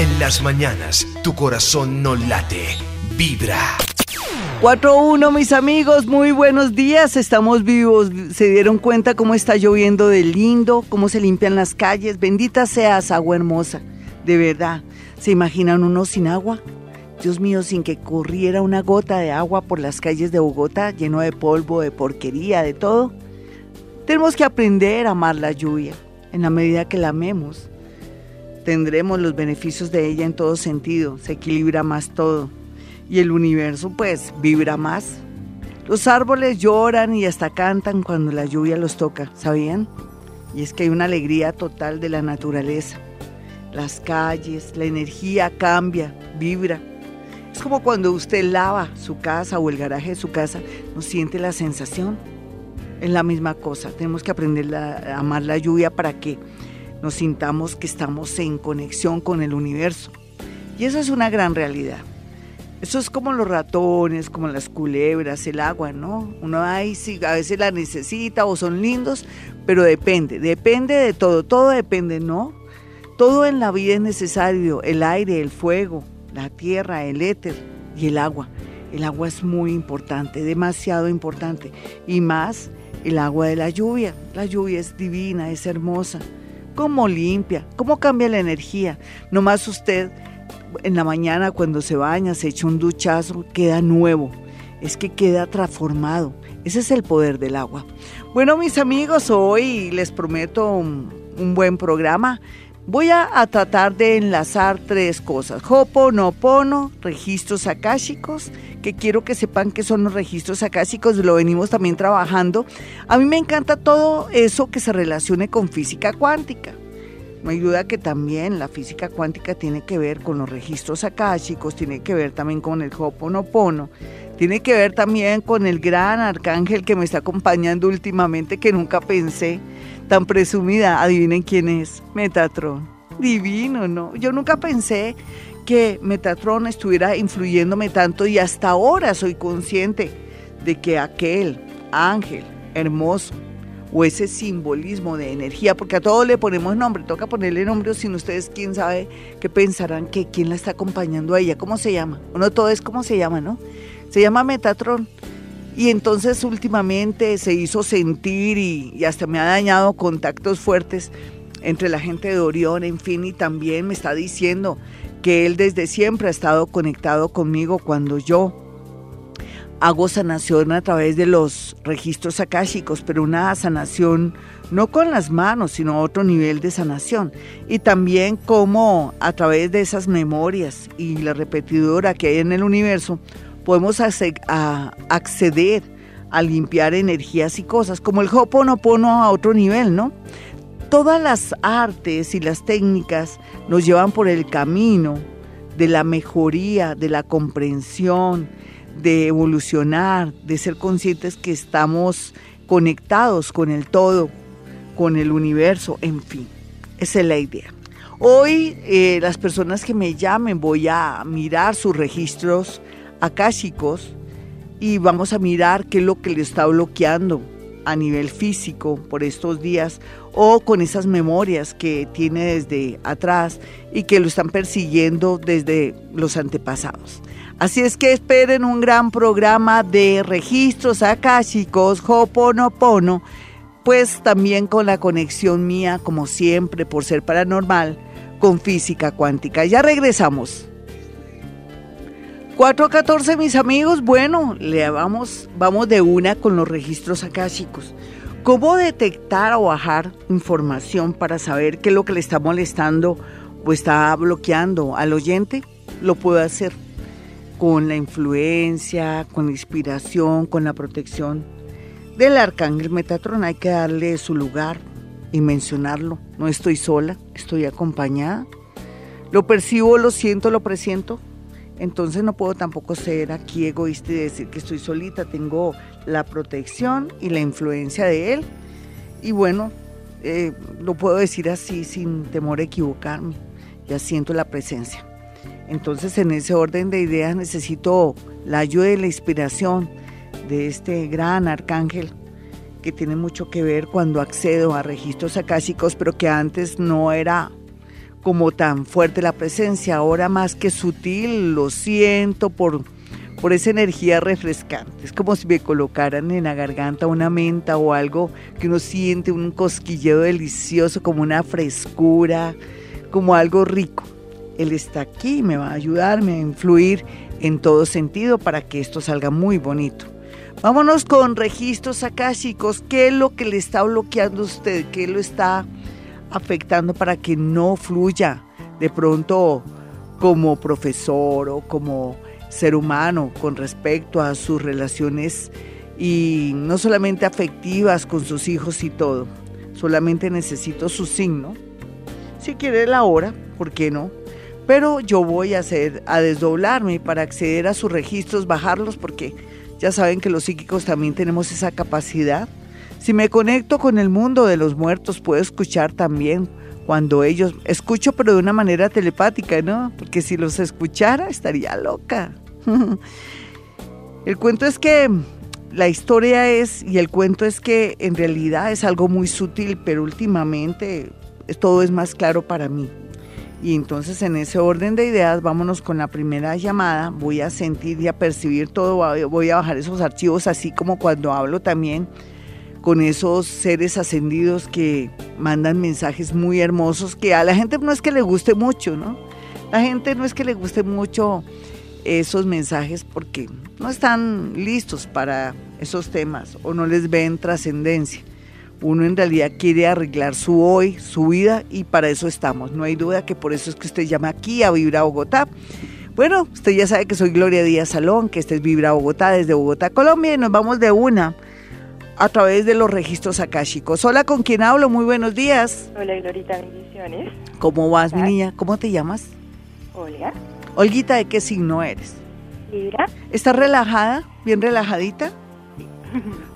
En las mañanas, tu corazón no late, vibra. 4-1, mis amigos, muy buenos días, estamos vivos. ¿Se dieron cuenta cómo está lloviendo de lindo? ¿Cómo se limpian las calles? Bendita seas, agua hermosa, de verdad. ¿Se imaginan uno sin agua? Dios mío, sin que corriera una gota de agua por las calles de Bogotá, lleno de polvo, de porquería, de todo. Tenemos que aprender a amar la lluvia. En la medida que la amemos, tendremos los beneficios de ella en todo sentido. Se equilibra más todo. Y el universo, pues, vibra más. Los árboles lloran y hasta cantan cuando la lluvia los toca, ¿sabían? Y es que hay una alegría total de la naturaleza. Las calles, la energía cambia, vibra. Es como cuando usted lava su casa o el garaje de su casa, no siente la sensación. Es la misma cosa. Tenemos que aprender a amar la lluvia para que nos sintamos que estamos en conexión con el universo. Y eso es una gran realidad. Eso es como los ratones, como las culebras, el agua, ¿no? Uno ahí sí, a veces la necesita o son lindos, pero depende, depende de todo, todo depende, ¿no? Todo en la vida es necesario, el aire, el fuego, la tierra, el éter y el agua. El agua es muy importante, demasiado importante. Y más el agua de la lluvia. La lluvia es divina, es hermosa. Cómo limpia, cómo cambia la energía. Nomás usted en la mañana cuando se baña, se echa un duchazo, queda nuevo. Es que queda transformado. Ese es el poder del agua. Bueno, mis amigos, hoy les prometo un, un buen programa. Voy a, tratar de enlazar tres cosas. Hoponopono, registros akáshicos, que quiero que sepan que son los registros akáshicos, lo venimos también trabajando. A mí me encanta todo eso que se relacione con física cuántica. No hay duda que también la física cuántica tiene que ver con los registros akáshicos, tiene que ver también con el Hoponopono, tiene que ver también con el gran arcángel que me está acompañando últimamente que nunca pensé tan presumida, adivinen quién es, Metatron. Divino, ¿no? Yo nunca pensé que Metatron estuviera influyéndome tanto y hasta ahora soy consciente de que aquel ángel hermoso o ese simbolismo de energía, porque a todo le ponemos nombre, toca ponerle nombre, sin ustedes quién sabe qué pensarán que quién la está acompañando a ella, cómo se llama, uno todo es cómo se llama, ¿no? Se llama Metatron. Y entonces últimamente se hizo sentir y, hasta me ha dañado contactos fuertes entre la gente de Orión, en fin, y también me está diciendo que él desde siempre ha estado conectado conmigo cuando yo hago sanación a través de los registros akáshicos, pero una sanación no con las manos, sino otro nivel de sanación. Y también como a través de esas memorias y la repetidora que hay en el universo, podemos acceder a limpiar energías y cosas, como el Hoponopono a otro nivel, ¿no? Todas las artes y las técnicas nos llevan por el camino de la mejoría, de la comprensión, de evolucionar, de ser conscientes que estamos conectados con el todo, con el universo, en fin. Esa es la idea. Hoy eh, las personas que me llamen voy a mirar sus registros akáshicos y vamos a mirar qué es lo que le está bloqueando a nivel físico por estos días o con esas memorias que tiene desde atrás y que lo están persiguiendo desde los antepasados. Así es que esperen un gran programa de registros akáshicos, Hoponopono, pues también con la conexión mía, como siempre, por ser paranormal, con física cuántica. Ya regresamos. 414, mis amigos, bueno, le vamos, vamos de una con los registros akáshicos. ¿Cómo detectar o bajar información para saber qué es lo que le está molestando o está bloqueando al oyente? Lo puedo hacer con la influencia, con la inspiración, con la protección del arcángel Metatron. Hay que darle su lugar y mencionarlo. No estoy sola, estoy acompañada. Lo percibo, lo siento, lo presiento entonces no puedo tampoco ser aquí egoísta y decir que estoy solita, tengo la protección y la influencia de él. Y bueno, eh, lo puedo decir así sin temor a equivocarme, ya siento la presencia. Entonces en ese orden de ideas necesito la ayuda y la inspiración de este gran arcángel que tiene mucho que ver cuando accedo a registros acásicos, pero que antes no era como tan fuerte la presencia, ahora más que sutil, lo siento por, por esa energía refrescante. Es como si me colocaran en la garganta una menta o algo que uno siente un cosquilleo delicioso, como una frescura, como algo rico. Él está aquí me va a ayudarme a influir en todo sentido para que esto salga muy bonito. Vámonos con registros chicos. ¿Qué es lo que le está bloqueando a usted? ¿Qué lo está afectando para que no fluya de pronto como profesor o como ser humano con respecto a sus relaciones y no solamente afectivas con sus hijos y todo? Solamente necesito su signo. Si quiere la hora, ¿por qué no? Pero yo voy a hacer a desdoblarme para acceder a sus registros, bajarlos porque ya saben que los psíquicos también tenemos esa capacidad. Si me conecto con el mundo de los muertos, puedo escuchar también cuando ellos... Escucho pero de una manera telepática, ¿no? Porque si los escuchara estaría loca. el cuento es que la historia es, y el cuento es que en realidad es algo muy sutil, pero últimamente todo es más claro para mí. Y entonces en ese orden de ideas, vámonos con la primera llamada. Voy a sentir y a percibir todo, voy a bajar esos archivos, así como cuando hablo también con esos seres ascendidos que mandan mensajes muy hermosos, que a la gente no es que le guste mucho, ¿no? La gente no es que le guste mucho esos mensajes porque no están listos para esos temas o no les ven trascendencia uno en realidad quiere arreglar su hoy, su vida y para eso estamos. No hay duda que por eso es que usted llama aquí a Vibra Bogotá. Bueno, usted ya sabe que soy Gloria Díaz Salón, que este es Vibra Bogotá desde Bogotá, Colombia y nos vamos de una a través de los registros akáshicos. Hola, ¿con quién hablo? Muy buenos días. Hola, Glorita, bendiciones. ¿Cómo vas, mi niña? ¿Cómo te llamas? Olga. Olguita, ¿de qué signo eres? Libra. ¿Estás relajada? ¿Bien relajadita?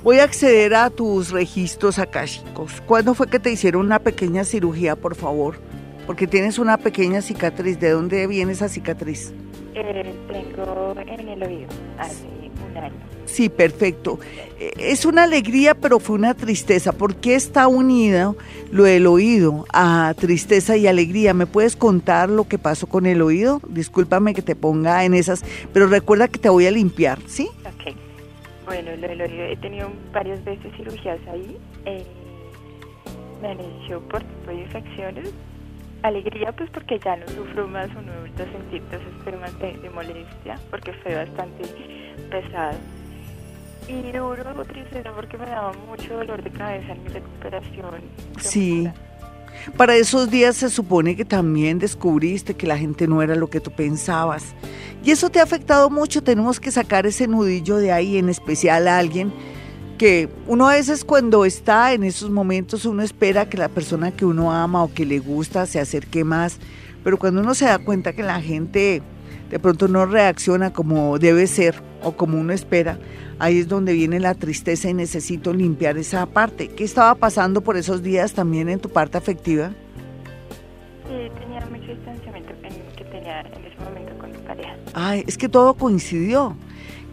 Voy a acceder a tus registros akáshicos. ¿Cuándo fue que te hicieron una pequeña cirugía, por favor? Porque tienes una pequeña cicatriz. ¿De dónde viene esa cicatriz? Eh, tengo en el oído, hace un año. Sí, perfecto. Eh, es una alegría, pero fue una tristeza. ¿Por qué está unido lo del oído a tristeza y alegría? ¿Me puedes contar lo que pasó con el oído? Discúlpame que te ponga en esas, pero recuerda que te voy a limpiar, ¿sí? Ok. Bueno, lo del oído, he tenido varias veces cirugías ahí. Eh, me han hecho por tipo de infecciones. Alegría, pues porque ya no sufro más o no he vuelto a sentir de molestia, porque fue bastante pesado. Y duro, tristeza, porque me daba mucho dolor de cabeza en mi recuperación. Sí. Para esos días se supone que también descubriste que la gente no era lo que tú pensabas. Y eso te ha afectado mucho, tenemos que sacar ese nudillo de ahí, en especial a alguien que uno a veces cuando está en esos momentos uno espera que la persona que uno ama o que le gusta se acerque más, pero cuando uno se da cuenta que la gente de pronto no reacciona como debe ser o como uno espera, ahí es donde viene la tristeza y necesito limpiar esa parte. ¿Qué estaba pasando por esos días también en tu parte afectiva? Sí, tenía mucho distanciamiento que tenía en ese momento con mi pareja. Ay, es que todo coincidió.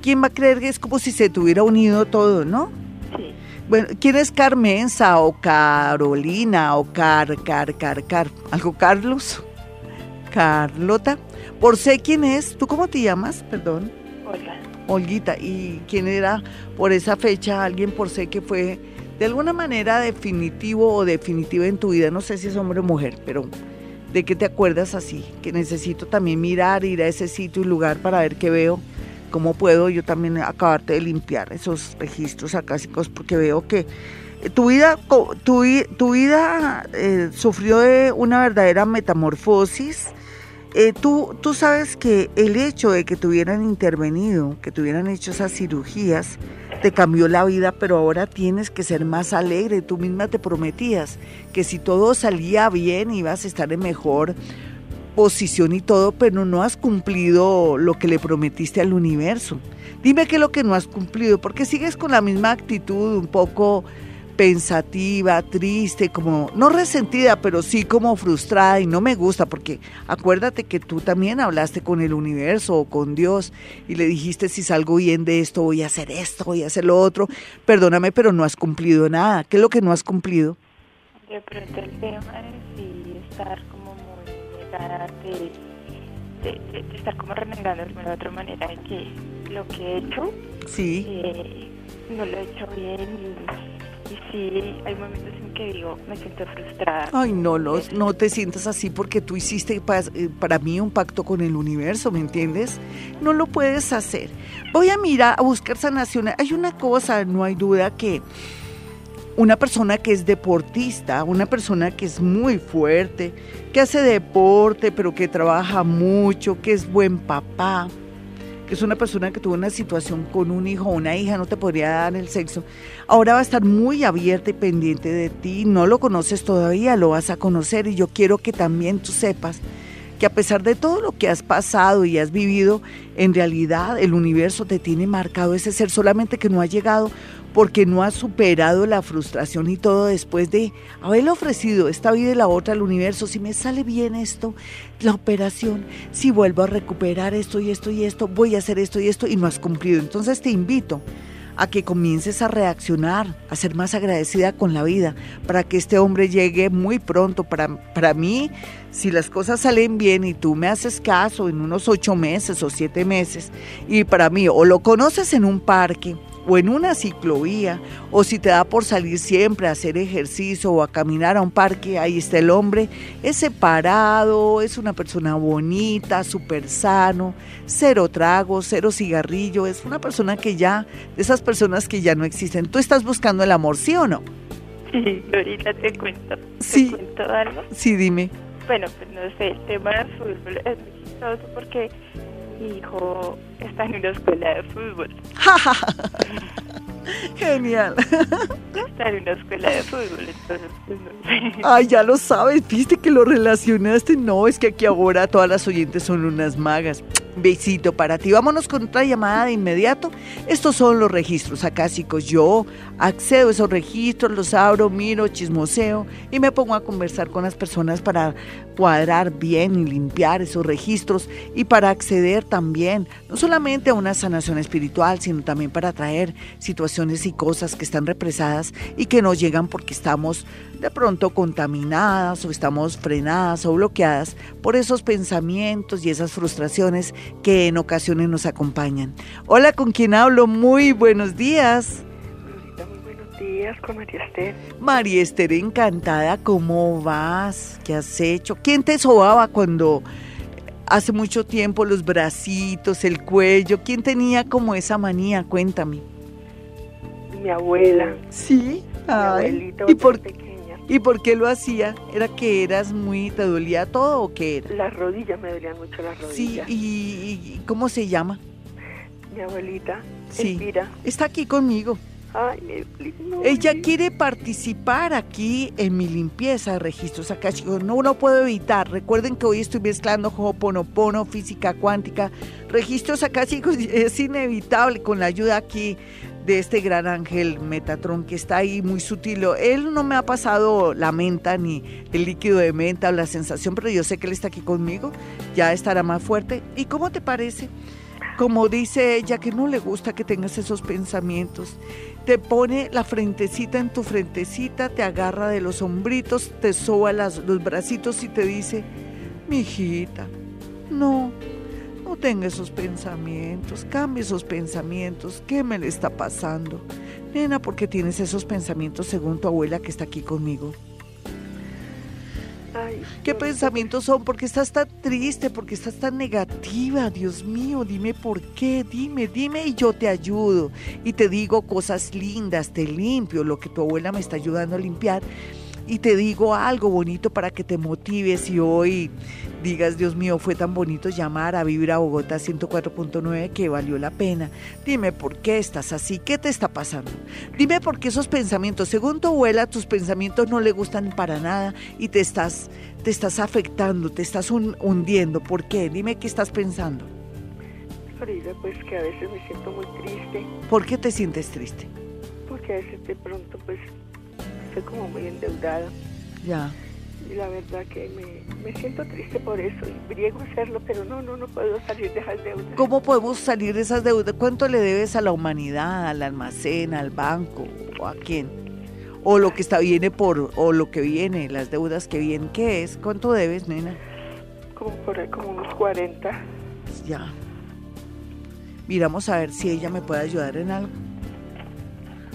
¿Quién va a creer que es como si se tuviera unido todo, no? Sí. Bueno, ¿quién es Carmenza o Carolina o Car, Car, Car, Car? ¿Algo Carlos? Carlota. Por sé quién es. ¿Tú cómo te llamas? Perdón. Olga. Olguita, ¿y quién era por esa fecha alguien por sé que fue de alguna manera definitivo o definitiva en tu vida? No sé si es hombre o mujer, pero ¿de qué te acuerdas así? Que necesito también mirar, ir a ese sitio y lugar para ver qué veo, cómo puedo yo también acabarte de limpiar esos registros acásicos, porque veo que tu vida, tu, tu vida eh, sufrió de una verdadera metamorfosis eh, tú, tú sabes que el hecho de que tuvieran intervenido, que tuvieran hecho esas cirugías, te cambió la vida, pero ahora tienes que ser más alegre. Tú misma te prometías que si todo salía bien ibas a estar en mejor posición y todo, pero no has cumplido lo que le prometiste al universo. Dime qué es lo que no has cumplido, porque sigues con la misma actitud un poco pensativa, triste, como no resentida, pero sí como frustrada y no me gusta porque acuérdate que tú también hablaste con el universo o con Dios y le dijiste si salgo bien de esto voy a hacer esto, voy a hacer lo otro. Perdóname, pero no has cumplido nada. ¿Qué es lo que no has cumplido? De pronto el tema es estar como muy frustrada de, estar como remendando de otra manera de que lo que he hecho sí. Eh, no lo he hecho bien y, sí, hay momentos en que digo, me siento frustrada. Ay, no, no, no te sientas así porque tú hiciste para, eh, para mí un pacto con el universo, ¿me entiendes? No lo puedes hacer. Voy a mirar, a buscar sanación. Hay una cosa, no hay duda que una persona que es deportista, una persona que es muy fuerte, que hace deporte, pero que trabaja mucho, que es buen papá, es una persona que tuvo una situación con un hijo o una hija, no te podría dar el sexo, ahora va a estar muy abierta y pendiente de ti, no lo conoces todavía, lo vas a conocer y yo quiero que también tú sepas que a pesar de todo lo que has pasado y has vivido, en realidad el universo te tiene marcado ese ser, solamente que no ha llegado porque no has superado la frustración y todo después de haberle ofrecido esta vida y la otra al universo. Si me sale bien esto, la operación, si vuelvo a recuperar esto y esto y esto, voy a hacer esto y esto y no has cumplido. Entonces te invito a que comiences a reaccionar, a ser más agradecida con la vida, para que este hombre llegue muy pronto. Para, para mí, si las cosas salen bien y tú me haces caso en unos ocho meses o siete meses, y para mí, o lo conoces en un parque, o en una ciclovía, o si te da por salir siempre a hacer ejercicio o a caminar a un parque, ahí está el hombre, es separado, es una persona bonita, súper sano, cero trago, cero cigarrillo, es una persona que ya, de esas personas que ya no existen. ¿Tú estás buscando el amor, sí o no? Sí, ahorita te cuento. ¿Te cuento algo? Sí, dime. Bueno, pues no sé, el tema del fútbol es muy chistoso porque mi hijo está en una escuela de fútbol. Genial. Está en una escuela de fútbol, entonces pues, Ay, ya lo sabes, viste que lo relacionaste. No, es que aquí ahora todas las oyentes son unas magas. Besito para ti. Vámonos con otra llamada de inmediato. Estos son los registros acásicos. Yo accedo a esos registros, los abro, miro, chismoseo y me pongo a conversar con las personas para cuadrar bien y limpiar esos registros y para acceder también, no solamente a una sanación espiritual, sino también para traer situaciones y cosas que están represadas y que no llegan porque estamos de pronto contaminadas o estamos frenadas o bloqueadas por esos pensamientos y esas frustraciones que en ocasiones nos acompañan. Hola, ¿con quién hablo? Muy buenos días. Días, con María Esther. María Esther, encantada, ¿cómo vas? ¿Qué has hecho? ¿Quién te sobaba cuando hace mucho tiempo los bracitos, el cuello? ¿Quién tenía como esa manía? Cuéntame. Mi abuela. Sí. Mi abuelita ¿Y por, ¿Y por qué lo hacía? ¿Era que eras muy, te dolía todo o qué era? Las rodillas, me dolían mucho las rodillas. Sí, ¿y, cómo se llama? Mi abuelita, sí. Está aquí conmigo. Ay, Ella quiere participar aquí en mi limpieza de registros acá. No lo puedo evitar. Recuerden que hoy estoy mezclando Ho'oponopono, física cuántica, registros acá, chicos. Es inevitable con la ayuda aquí de este gran ángel Metatron que está ahí muy sutil. Él no me ha pasado la menta ni el líquido de menta o la sensación, pero yo sé que él está aquí conmigo, ya estará más fuerte. ¿Y cómo te parece? Como dice ella, que no le gusta que tengas esos pensamientos. Te pone la frentecita en tu frentecita, te agarra de los hombritos, te soba los bracitos y te dice, mi hijita, no, no tenga esos pensamientos, cambie esos pensamientos. ¿Qué me le está pasando? Nena, ¿por qué tienes esos pensamientos según tu abuela que está aquí conmigo? ¿Qué pensamientos son? ¿Por qué estás tan triste? ¿Por qué estás tan negativa? Dios mío, dime por qué, dime, dime y yo te ayudo. Y te digo cosas lindas, te limpio lo que tu abuela me está ayudando a limpiar y te digo algo bonito para que te motives y hoy digas, Dios mío, fue tan bonito llamar a Vivir a Bogotá 104.9 que valió la pena. Dime por qué estás así, qué te está pasando. Dime por qué esos pensamientos, según tu abuela, tus pensamientos no le gustan para nada y te estás, te estás afectando, te estás hundiendo. ¿Por qué? Dime qué estás pensando. pues que a veces me siento muy triste. ¿Por qué te sientes triste? Porque a veces de pronto pues estoy como muy endeudada. Ya. Y la verdad que me, siento triste por eso y briego hacerlo, pero no, no, no puedo salir de esas deudas. ¿Cómo podemos salir de esas deudas? ¿Cuánto le debes a la humanidad, al almacén, al banco o a quién? O lo que está viene por, o lo que viene, las deudas que vienen, ¿qué es? ¿Cuánto debes, nena? como por como unos 40. Ya. Miramos a ver si ella me puede ayudar en algo.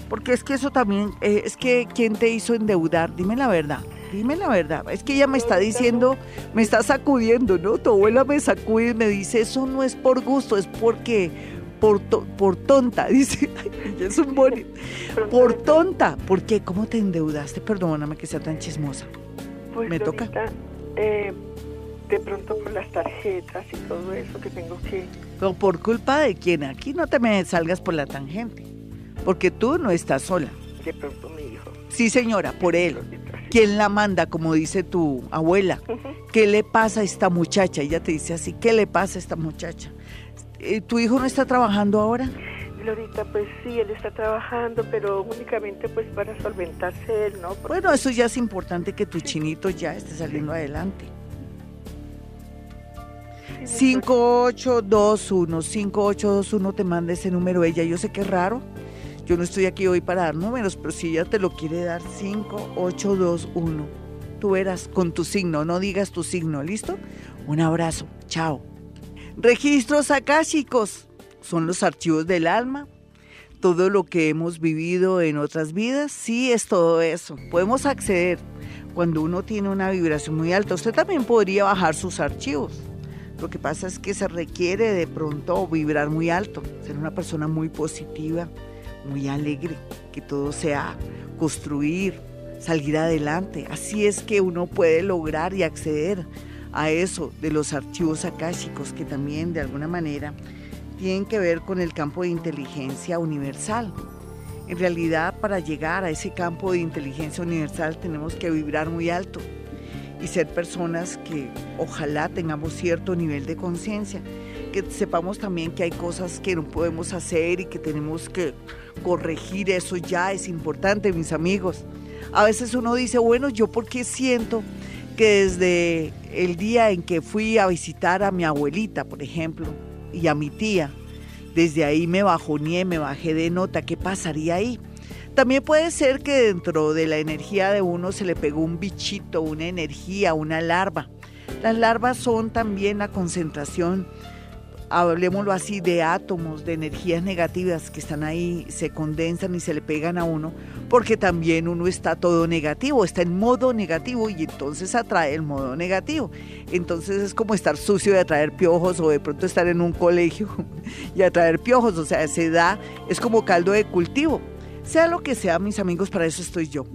Porque es que eso también, eh, es que ¿quién te hizo endeudar? Dime la verdad, dime la verdad. Es que ella me está diciendo, me está sacudiendo, ¿no? Tu abuela me sacude y me dice, eso no es por gusto, es porque, por, por tonta, dice. es un bonito. Por tonta. ¿Por qué? ¿Cómo te endeudaste? Perdóname que sea tan chismosa. Pues me toca. Eh, de pronto por las tarjetas y todo eso que tengo que... ¿Pero por culpa de quién? Aquí no te me salgas por la tangente porque tú no estás sola. De pronto mi hijo. Sí, señora, por él. ¿Quién la manda, como dice tu abuela? ¿Qué le pasa a esta muchacha? Ella te dice así, ¿qué le pasa a esta muchacha? Eh, ¿Tu hijo no está trabajando ahora? Glorita, pues sí, él está trabajando, pero únicamente pues para solventarse él, ¿no? Bueno, eso ya es importante que tu chinito ya esté saliendo adelante. 5821, 5821 te manda ese número ella. Yo sé que es raro, yo no estoy aquí hoy para dar números, pero si ella te lo quiere dar, 5821. Tú verás con tu signo, no digas tu signo, ¿listo? Un abrazo, chao. Registros chicos, son los archivos del alma. Todo lo que hemos vivido en otras vidas, sí es todo eso. Podemos acceder cuando uno tiene una vibración muy alta. Usted también podría bajar sus archivos. Lo que pasa es que se requiere de pronto vibrar muy alto, ser una persona muy positiva, muy alegre, que todo sea construir, salir adelante. Así es que uno puede lograr y acceder a eso de los archivos akáshicos que también de alguna manera tienen que ver con el campo de inteligencia universal. En realidad, para llegar a ese campo de inteligencia universal tenemos que vibrar muy alto y ser personas que ojalá tengamos cierto nivel de conciencia, que sepamos también que hay cosas que no podemos hacer y que tenemos que corregir eso ya es importante, mis amigos. A veces uno dice, bueno, yo porque siento que desde el día en que fui a visitar a mi abuelita, por ejemplo, y a mi tía, desde ahí me bajoné, me bajé de nota, ¿qué pasaría ahí? También puede ser que dentro de la energía de uno se le pegó un bichito, una energía, una larva. Las larvas son también la concentración hablemoslo así, de átomos, de energías negativas que están ahí, se condensan y se le pegan a uno, porque también uno está todo negativo, está en modo negativo y entonces atrae el modo negativo. Entonces es como estar sucio de atraer piojos o de pronto estar en un colegio y atraer piojos, o sea, se da, es como caldo de cultivo. Sea lo que sea, mis amigos, para eso estoy yo,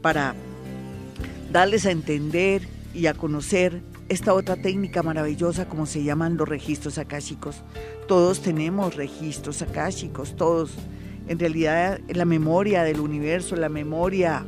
para darles a entender y a conocer esta otra técnica maravillosa como se llaman los registros akáshicos. Todos tenemos registros akáshicos, todos. En realidad la memoria del universo, la memoria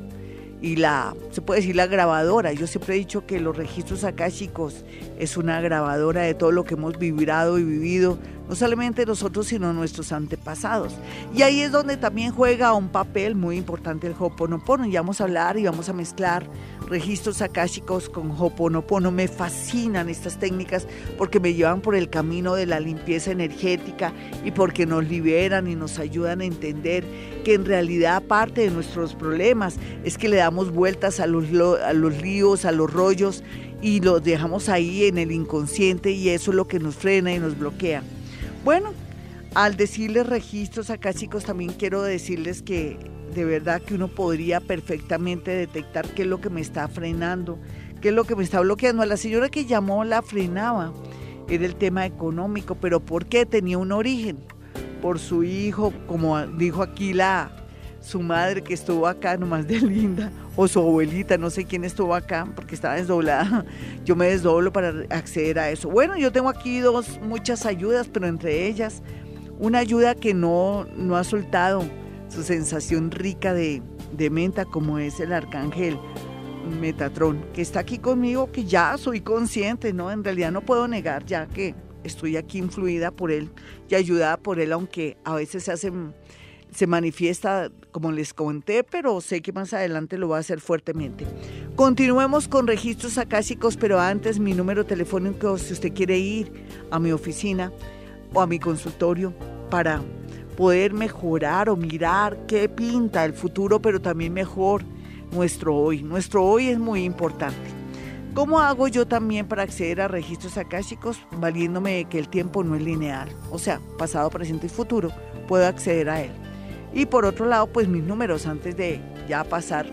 y la, se puede decir la grabadora. Yo siempre he dicho que los registros akáshicos es una grabadora de todo lo que hemos vibrado y vivido, no solamente nosotros, sino nuestros antepasados. Y ahí es donde también juega un papel muy importante el Hoponopono. Y vamos a hablar y vamos a mezclar registros akáshicos con Hoponopono. Me fascinan estas técnicas porque me llevan por el camino de la limpieza energética y porque nos liberan y nos ayudan a entender que en realidad parte de nuestros problemas es que le damos vueltas a los, a los líos, a los rollos y los dejamos ahí en el inconsciente y eso es lo que nos frena y nos bloquea. Bueno, al decirles registros acá chicos también quiero decirles que de verdad que uno podría perfectamente detectar qué es lo que me está frenando, qué es lo que me está bloqueando. A la señora que llamó la frenaba, era el tema económico, pero ¿por qué? Tenía un origen. Por su hijo, como dijo aquí la su madre que estuvo acá nomás de linda, o su abuelita, no sé quién estuvo acá, porque estaba desdoblada. Yo me desdoblo para acceder a eso. Bueno, yo tengo aquí dos, muchas ayudas, pero entre ellas, una ayuda que no, no ha soltado su sensación rica de, menta como es el arcángel Metatrón, que está aquí conmigo, que ya soy consciente, ¿no? En realidad no puedo negar ya que estoy aquí influida por él y ayudada por él, aunque a veces se hace, se manifiesta como les conté, pero sé que más adelante lo va a hacer fuertemente. Continuemos con registros acásicos, pero antes mi número telefónico si usted quiere ir a mi oficina o a mi consultorio para poder mejorar o mirar qué pinta el futuro, pero también mejor nuestro hoy. Nuestro hoy es muy importante. ¿Cómo hago yo también para acceder a registros akáshicos valiéndome de que el tiempo no es lineal? O sea, pasado, presente y futuro, puedo acceder a él. Y por otro lado, pues mis números antes de ya pasar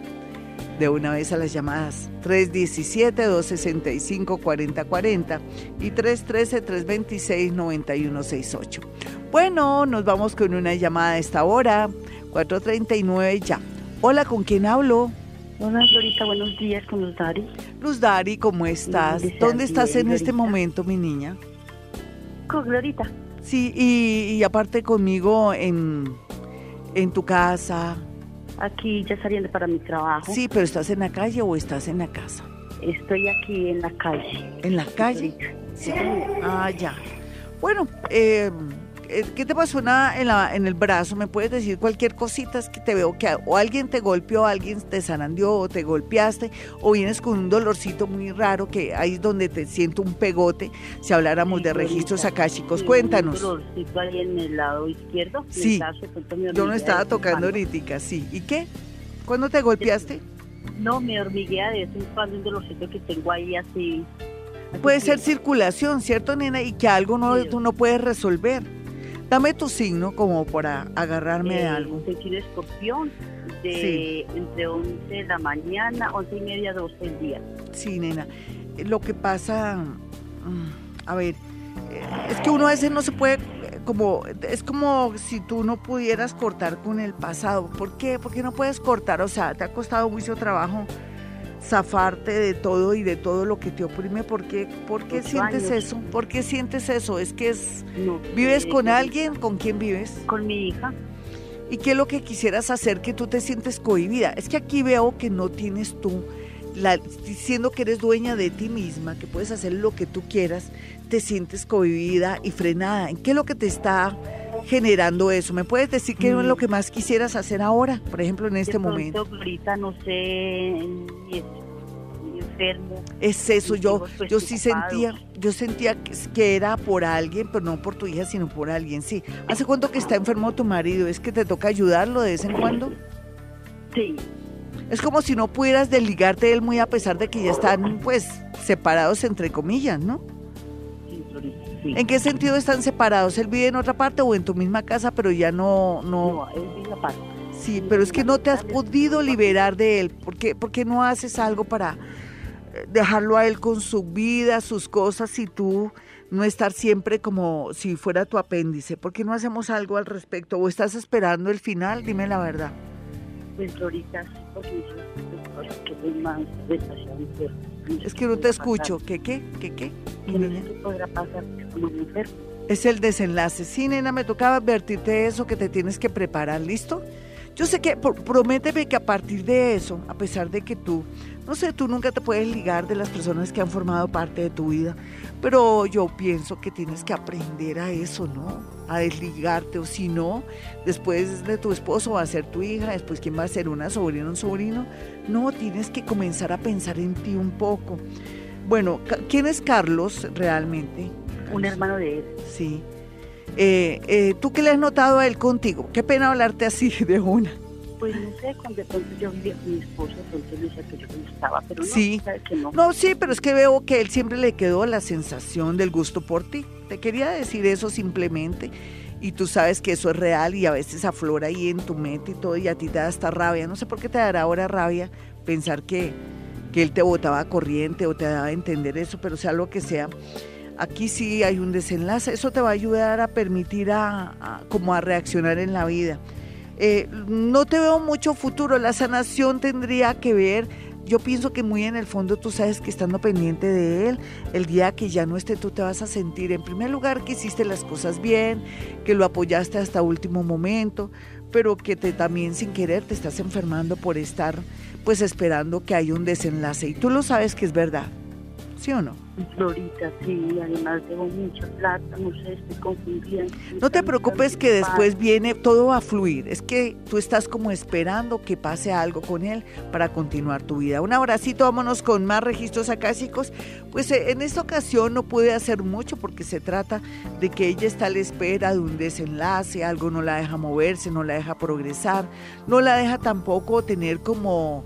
de una vez a las llamadas 317-265-4040 y 313-326-9168. Bueno, nos vamos con una llamada a esta hora, 439 ya. Hola, ¿con quién hablo? Hola, Florita, buenos días con Luz Dari. Luz Dari, ¿cómo estás? ¿Dónde estás en este momento, mi niña? Con Florita. Sí, y, y aparte conmigo en, en tu casa. Aquí ya saliendo para mi trabajo. Sí, pero ¿estás en la calle o estás en la casa? Estoy aquí en la calle. ¿En la calle? Sí. Ah, ya. Bueno, eh, ¿qué te pasó en, la, en, la- en el brazo? ¿Me puedes decir cualquier cosita? Es que te veo que o alguien te golpeó, alguien te zarandeó, o te golpeaste, o vienes con un dolorcito muy raro que ahí es donde te siento un pegote. Si habláramos Sí, de registros akáshicos, Sí, cuéntanos. Un dolorcito ahí en el lado izquierdo. Sí. Yo no estaba tocando ahorita, sí. ¿Y qué? ¿Cuándo te golpeaste? No, me hormiguea de vez en cuando un dolorcito que tengo ahí así. así Puede ser circulación, ¿cierto, nena? Y que algo no, Sí. tú no puedes resolver. Dame tu signo como para agarrarme de eh, algo. Un signo escorpión de entre 11 de la mañana, 11 y media, 12 del día. Sí, nena. Eh, Lo que pasa, mm, a ver, eh, es que uno a veces no se puede, como, es como si tú no pudieras cortar con el pasado. ¿Por qué? Porque no puedes cortar, o sea, te ha costado mucho trabajo zafarte de todo y de todo lo que te oprime. ¿Por qué, ¿Por qué Ocho sientes años. eso? ¿Por qué sientes eso? Es que es... No, ¿Vives eh, con alguien? ¿Con quién vives? Con mi hija. ¿Y qué es lo que quisieras hacer que tú te sientes cohibida? Es que aquí veo que no tienes tú, la, diciendo que eres dueña de ti misma, que puedes hacer lo que tú quieras, te sientes cohibida y frenada. ¿En qué es lo que te está generando eso? ¿Me puedes decir qué es Mm. lo que más quisieras hacer ahora, por ejemplo, en este de momento? Ahorita no sé, es- enfermo. Es eso, yo, yo sí sentía, yo sentía que, que era por alguien, pero no por tu hija, sino por alguien, sí. ¿Hace cuánto que está enfermo tu marido? ¿Es que te toca ayudarlo de vez en cuando? Sí, Es como si no pudieras desligarte de él muy a pesar de que ya están, pues, separados entre comillas, ¿no? sí, Florita, sí. ¿En qué sentido están separados? ¿Él vive en otra parte o en tu misma casa, pero ya no, no? No, es vive aparte. Sí, pero es que no te has podido liberar de él. ¿Por qué, por qué no haces algo para eh, dejarlo a él con su vida, sus cosas y tú no estar siempre como si fuera tu apéndice? ¿Por qué no hacemos algo al respecto? ¿O estás esperando el final? Dime la verdad. Pues Florita, sí, porque yo más Es que no te escucho. ¿Qué, qué, qué, qué? Podrá pasar como. Es el desenlace. Sí, nena, me tocaba advertirte eso, que te tienes que preparar, ¿listo? Yo sé que, por- prométeme que a partir de eso, a pesar de que tú, no sé, tú nunca te puedes ligar de las personas que han formado parte de tu vida, pero yo pienso que tienes que aprender a eso, ¿no? A desligarte, o si no, después de tu esposo va a ser tu hija, después quién va a ser una sobrina, un sobrino. No, tienes que comenzar a pensar en ti un poco. Bueno, ¿quién es Carlos realmente? Un hermano de él. Sí. Eh, eh, ¿Tú qué le has notado a él contigo? Qué pena hablarte así de una. Pues no sé, cuando de pronto yo vivía con mi esposo, entonces me decía que yo le gustaba, pero no, Sí. que no. No, sí, pero es que veo que él siempre le quedó la sensación del gusto por ti. Te quería decir eso simplemente. Y tú sabes que eso es real y a veces aflora ahí en tu mente y todo y a ti te da hasta rabia. No sé por qué te dará ahora rabia pensar que, que él te botaba corriente o te daba a entender eso, pero sea lo que sea. Aquí sí hay un desenlace. Eso te va a ayudar a permitir a, como a reaccionar en la vida. Eh, no te veo mucho futuro. La sanación tendría que ver yo pienso que muy en el fondo tú sabes que estando pendiente de él, el día que ya no esté tú te vas a sentir en primer lugar que hiciste las cosas bien, que lo apoyaste hasta último momento, pero que te también sin querer te estás enfermando por estar pues esperando que haya un desenlace y tú lo sabes que es verdad. ¿Sí o no? Sí, además mucha plata, no estoy. No te preocupes que después viene, todo a fluir. Es que tú estás como esperando que pase algo con él para continuar tu vida. Un abracito, vámonos con más registros acásicos. Pues eh, en esta ocasión no pude hacer mucho porque se trata de que ella está a la espera de un desenlace, algo no la deja moverse, no la deja progresar, no la deja tampoco tener como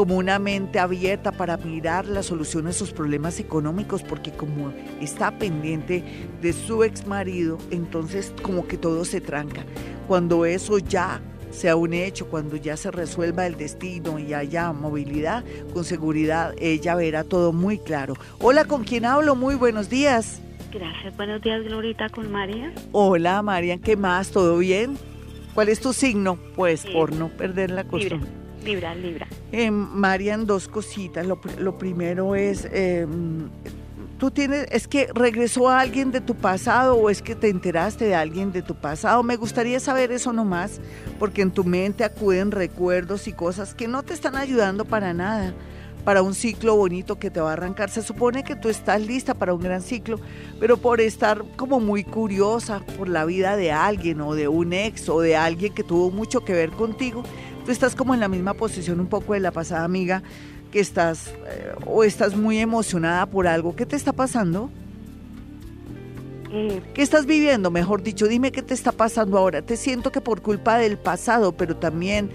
como una mente abierta para mirar la solución a sus problemas económicos, porque como está pendiente de su ex marido, entonces como que todo se tranca. Cuando eso ya sea un hecho, cuando ya se resuelva el destino y haya movilidad, con seguridad ella verá todo muy claro. Hola, ¿con quién hablo? Muy buenos días. Gracias, buenos días, Glorita, con María. Hola, María, ¿qué más? ¿Todo bien? ¿Cuál es tu signo? Pues por no perder la costumbre. Libra, Libra. Eh, Marian, dos cositas. Lo, lo primero es, eh, tú tienes, es que regresó a alguien de tu pasado o es que te enteraste de alguien de tu pasado. Me gustaría saber eso nomás, porque en tu mente acuden recuerdos y cosas que no te están ayudando para nada para un ciclo bonito que te va a arrancar. Se supone que tú estás lista para un gran ciclo, pero por estar como muy curiosa por la vida de alguien o de un ex o de alguien que tuvo mucho que ver contigo, tú estás como en la misma posición un poco de la pasada amiga que estás eh, o estás muy emocionada por algo. ¿Qué te está pasando? Eh, ¿Qué estás viviendo? Mejor dicho, dime qué te está pasando ahora. Te siento que por culpa del pasado, pero también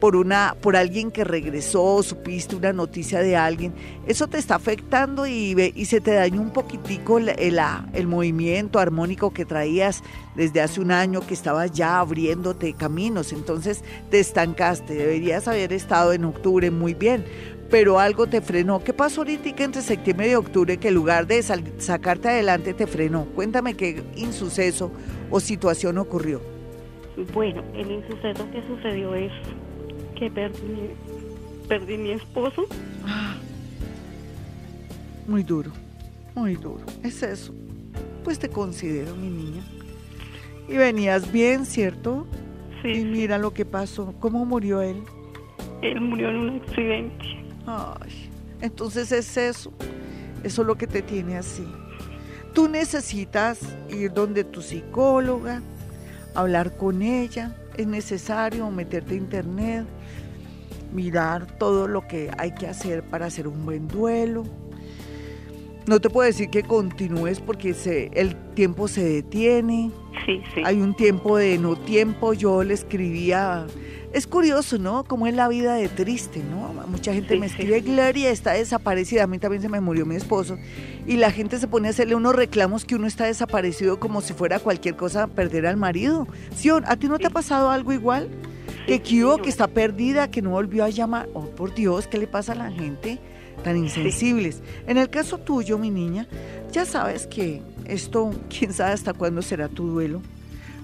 por una por alguien que regresó, supiste una noticia de alguien, eso te está afectando y, y se te dañó un poquitico el, el- el movimiento armónico que traías desde hace un año que estabas ya abriéndote caminos, entonces te estancaste, deberías haber estado en octubre muy bien, pero algo te frenó. ¿Qué pasó ahorita entre septiembre y octubre que en lugar de sacarte adelante te frenó? Cuéntame qué insuceso o situación ocurrió. bueno, el insuceso que sucedió es que perdí, perdí mi esposo. Muy duro, muy duro. Es eso. Pues te considero mi niña. Y venías bien, ¿cierto? Y Sí, mira lo que pasó. ¿Cómo murió él? él murió en un accidente. Ay, entonces es eso. Eso es lo que te tiene así. Tú necesitas ir donde tu psicóloga, hablar con ella. Es necesario meterte a internet, mirar todo lo que hay que hacer para hacer un buen duelo. No te puedo decir que continúes porque se, el tiempo se detiene. Sí, sí. Hay un tiempo de no tiempo. Yo le escribía. Es curioso, ¿no? Cómo es la vida de triste, ¿no? Mucha gente Sí, me escribe, Gloria está desaparecida. A mí también se me murió mi esposo. Y la gente se pone a hacerle unos reclamos que uno está desaparecido como si fuera cualquier cosa perder al marido. ¿Sí? ¿A ti no te ha pasado algo igual? Que Kio, que está perdida, que no volvió a llamar. Oh, por Dios, ¿qué le pasa a la gente? Tan insensibles. En el caso tuyo, mi niña, ya sabes que esto, quién sabe hasta cuándo será tu duelo.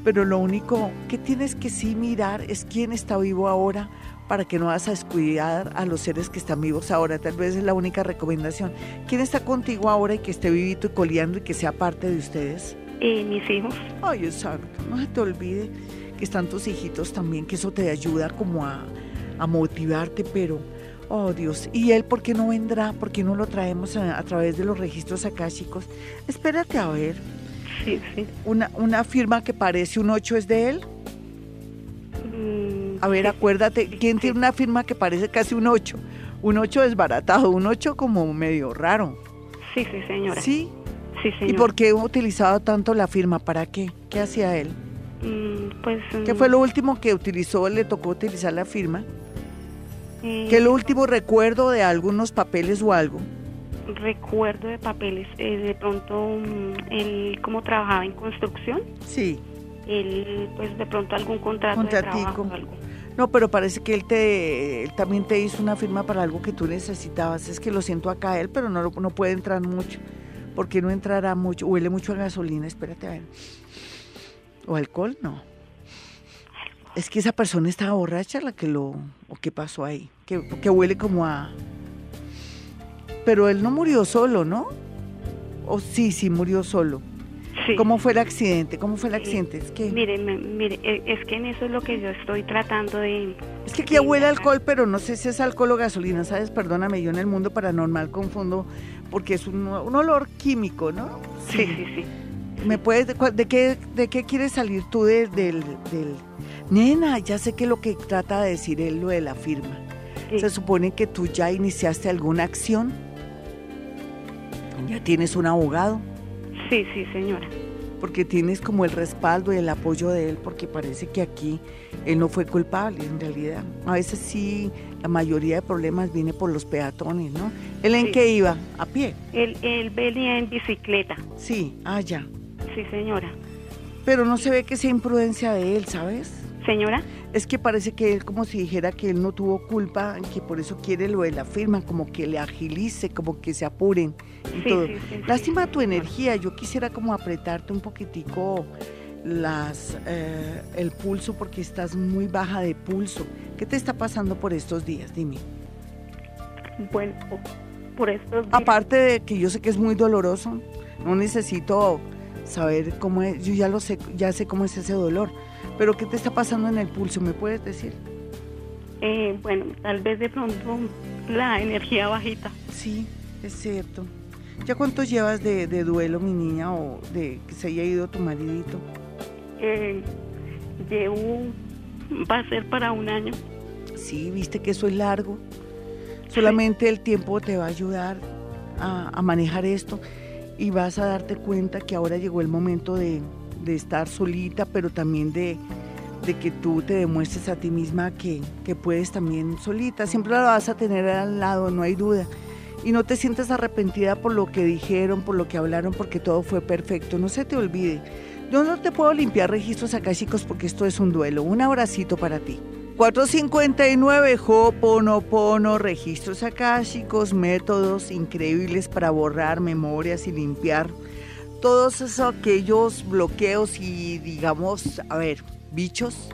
Pero lo único que tienes que sí mirar es quién está vivo ahora para que no vas a descuidar a los seres que están vivos ahora. Tal vez es la única recomendación. ¿Quién está contigo ahora y que esté vivito y coleando y que sea parte de ustedes? Eh, mis hijos. Ay, exacto. No se te olvide que están tus hijitos también, que eso te ayuda como a, a motivarte, pero, oh Dios, ¿y él por qué no vendrá? ¿Por qué no lo traemos a, a través de los registros acá, chicos? Espérate a ver. Sí, sí. Una, una firma que parece un 8 es de él. Mm, A ver, sí, acuérdate, ¿quién tiene una firma que parece casi un 8? Un 8 desbaratado, un 8 como medio raro. Sí, sí, señora. ¿Sí? Sí, ¿Y señora. por qué ha utilizado tanto la firma? ¿Para qué? ¿Qué hacía él? Mm, pues... ¿Qué mm, fue lo último que utilizó? ¿Le tocó utilizar la firma? eh, ¿Qué es lo último recuerdo de algunos papeles o algo? recuerdo de papeles, eh, de pronto mm, él como trabajaba en construcción, Sí. él pues de pronto algún contrato Contratico. de trabajo o algo. No, pero parece que él te él también te hizo una firma para algo que tú necesitabas. Es que lo siento acá él, pero no, no puede entrar mucho. ¿Por qué no entrará mucho? Huele mucho a gasolina, espérate a ver. ¿O alcohol? No. Es que esa persona estaba borracha la que lo... ¿O qué pasó ahí? Que, que huele como a... Pero él no murió solo, ¿no? O sí, sí, murió solo. Sí. ¿Cómo fue el accidente? ¿Cómo fue el accidente? Es que... Mire, mire, eh, es que en eso es lo que yo estoy tratando de... Es que aquí huele alcohol, pero no sé si es alcohol o gasolina, ¿sabes? Perdóname, yo en el mundo paranormal confundo porque es un, un olor químico, ¿no? Sí, sí, sí. ¿Me puedes, de, qué, de qué quieres salir tú de- del, del... Nena, ya sé que lo que trata de decir él, lo de la firma. Sí. Se supone que tú ya iniciaste alguna acción, ya tienes un abogado, Sí, sí, señora. porque tienes como el respaldo y el apoyo de él, porque parece que aquí él no fue culpable en realidad. A veces sí, la mayoría de problemas viene por los peatones, ¿no? ¿Él en qué iba? ¿A pie? Él, él venía en bicicleta. Sí, ah, ya. Sí, señora. Pero no se ve que sea imprudencia de él, ¿sabes? Señora. Es que parece que él como si dijera que él no tuvo culpa, que por eso quiere lo de la firma, como que le agilice, como que se apuren y Sí, todo. sí, sí, Lástima tu energía, yo quisiera como apretarte un poquitico las eh, el pulso porque estás muy baja de pulso. ¿Qué te está pasando por estos días? Dime. Bueno, por estos días. Aparte de que yo sé que es muy doloroso, no necesito saber cómo es, yo ya lo sé, ya sé cómo es ese dolor. Pero ¿qué te está pasando en el pulso? ¿Me puedes decir? Eh, bueno, tal vez de pronto la energía bajita. Sí, es cierto. ¿Ya cuánto llevas de, de duelo, mi niña, o de que se haya ido tu maridito? Eh, llevo, va a ser para un año. Sí, viste que eso es largo. Solamente el tiempo te va a ayudar a, a manejar esto y vas a darte cuenta que ahora llegó el momento de, de estar solita, pero también de, de que tú te demuestres a ti misma que, que puedes también solita. Siempre la vas a tener al lado, no hay duda. Y no te sientas arrepentida por lo que dijeron, por lo que hablaron, porque todo fue perfecto. No se te olvide. Yo no te puedo limpiar registros acá, chicos, porque esto es un duelo. Un abracito para ti. 459 Hoponopono, registros akáshicos, métodos increíbles para borrar memorias y limpiar todos esos aquellos bloqueos y digamos, a ver, bichos,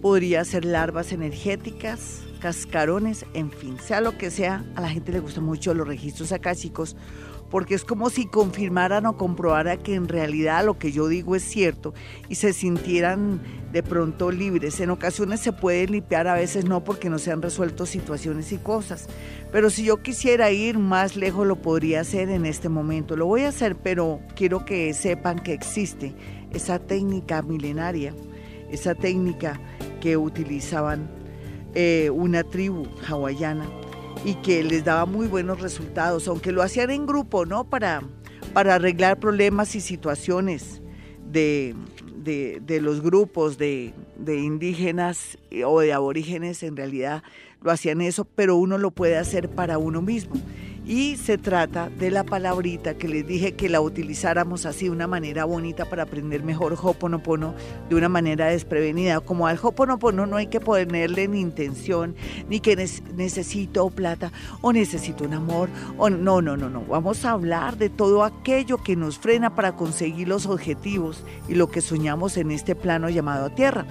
podría ser larvas energéticas, cascarones, en fin, sea lo que sea, a la gente le gustan mucho los registros akáshicos porque es como si confirmaran o comprobaran que en realidad lo que yo digo es cierto y se sintieran de pronto libres. En ocasiones se pueden limpiar, a veces no porque no se han resuelto situaciones y cosas. Pero si yo quisiera ir más lejos lo podría hacer en este momento. Lo voy a hacer, pero quiero que sepan que existe esa técnica milenaria, esa técnica que utilizaban eh, una tribu hawaiana y que les daba muy buenos resultados, aunque lo hacían en grupo, ¿no? Para, para arreglar problemas y situaciones de, de, los grupos de indígenas o de aborígenes, en realidad lo hacían eso, pero uno lo puede hacer para uno mismo. Y se trata de la palabrita que les dije que la utilizáramos así de una manera bonita para aprender mejor Hoponopono de una manera desprevenida. Como al Hoponopono no hay que ponerle ni intención, ni que necesito plata o necesito un amor. O no, no, no, no. Vamos a hablar de todo aquello que nos frena para conseguir los objetivos y lo que soñamos en este plano llamado Tierra.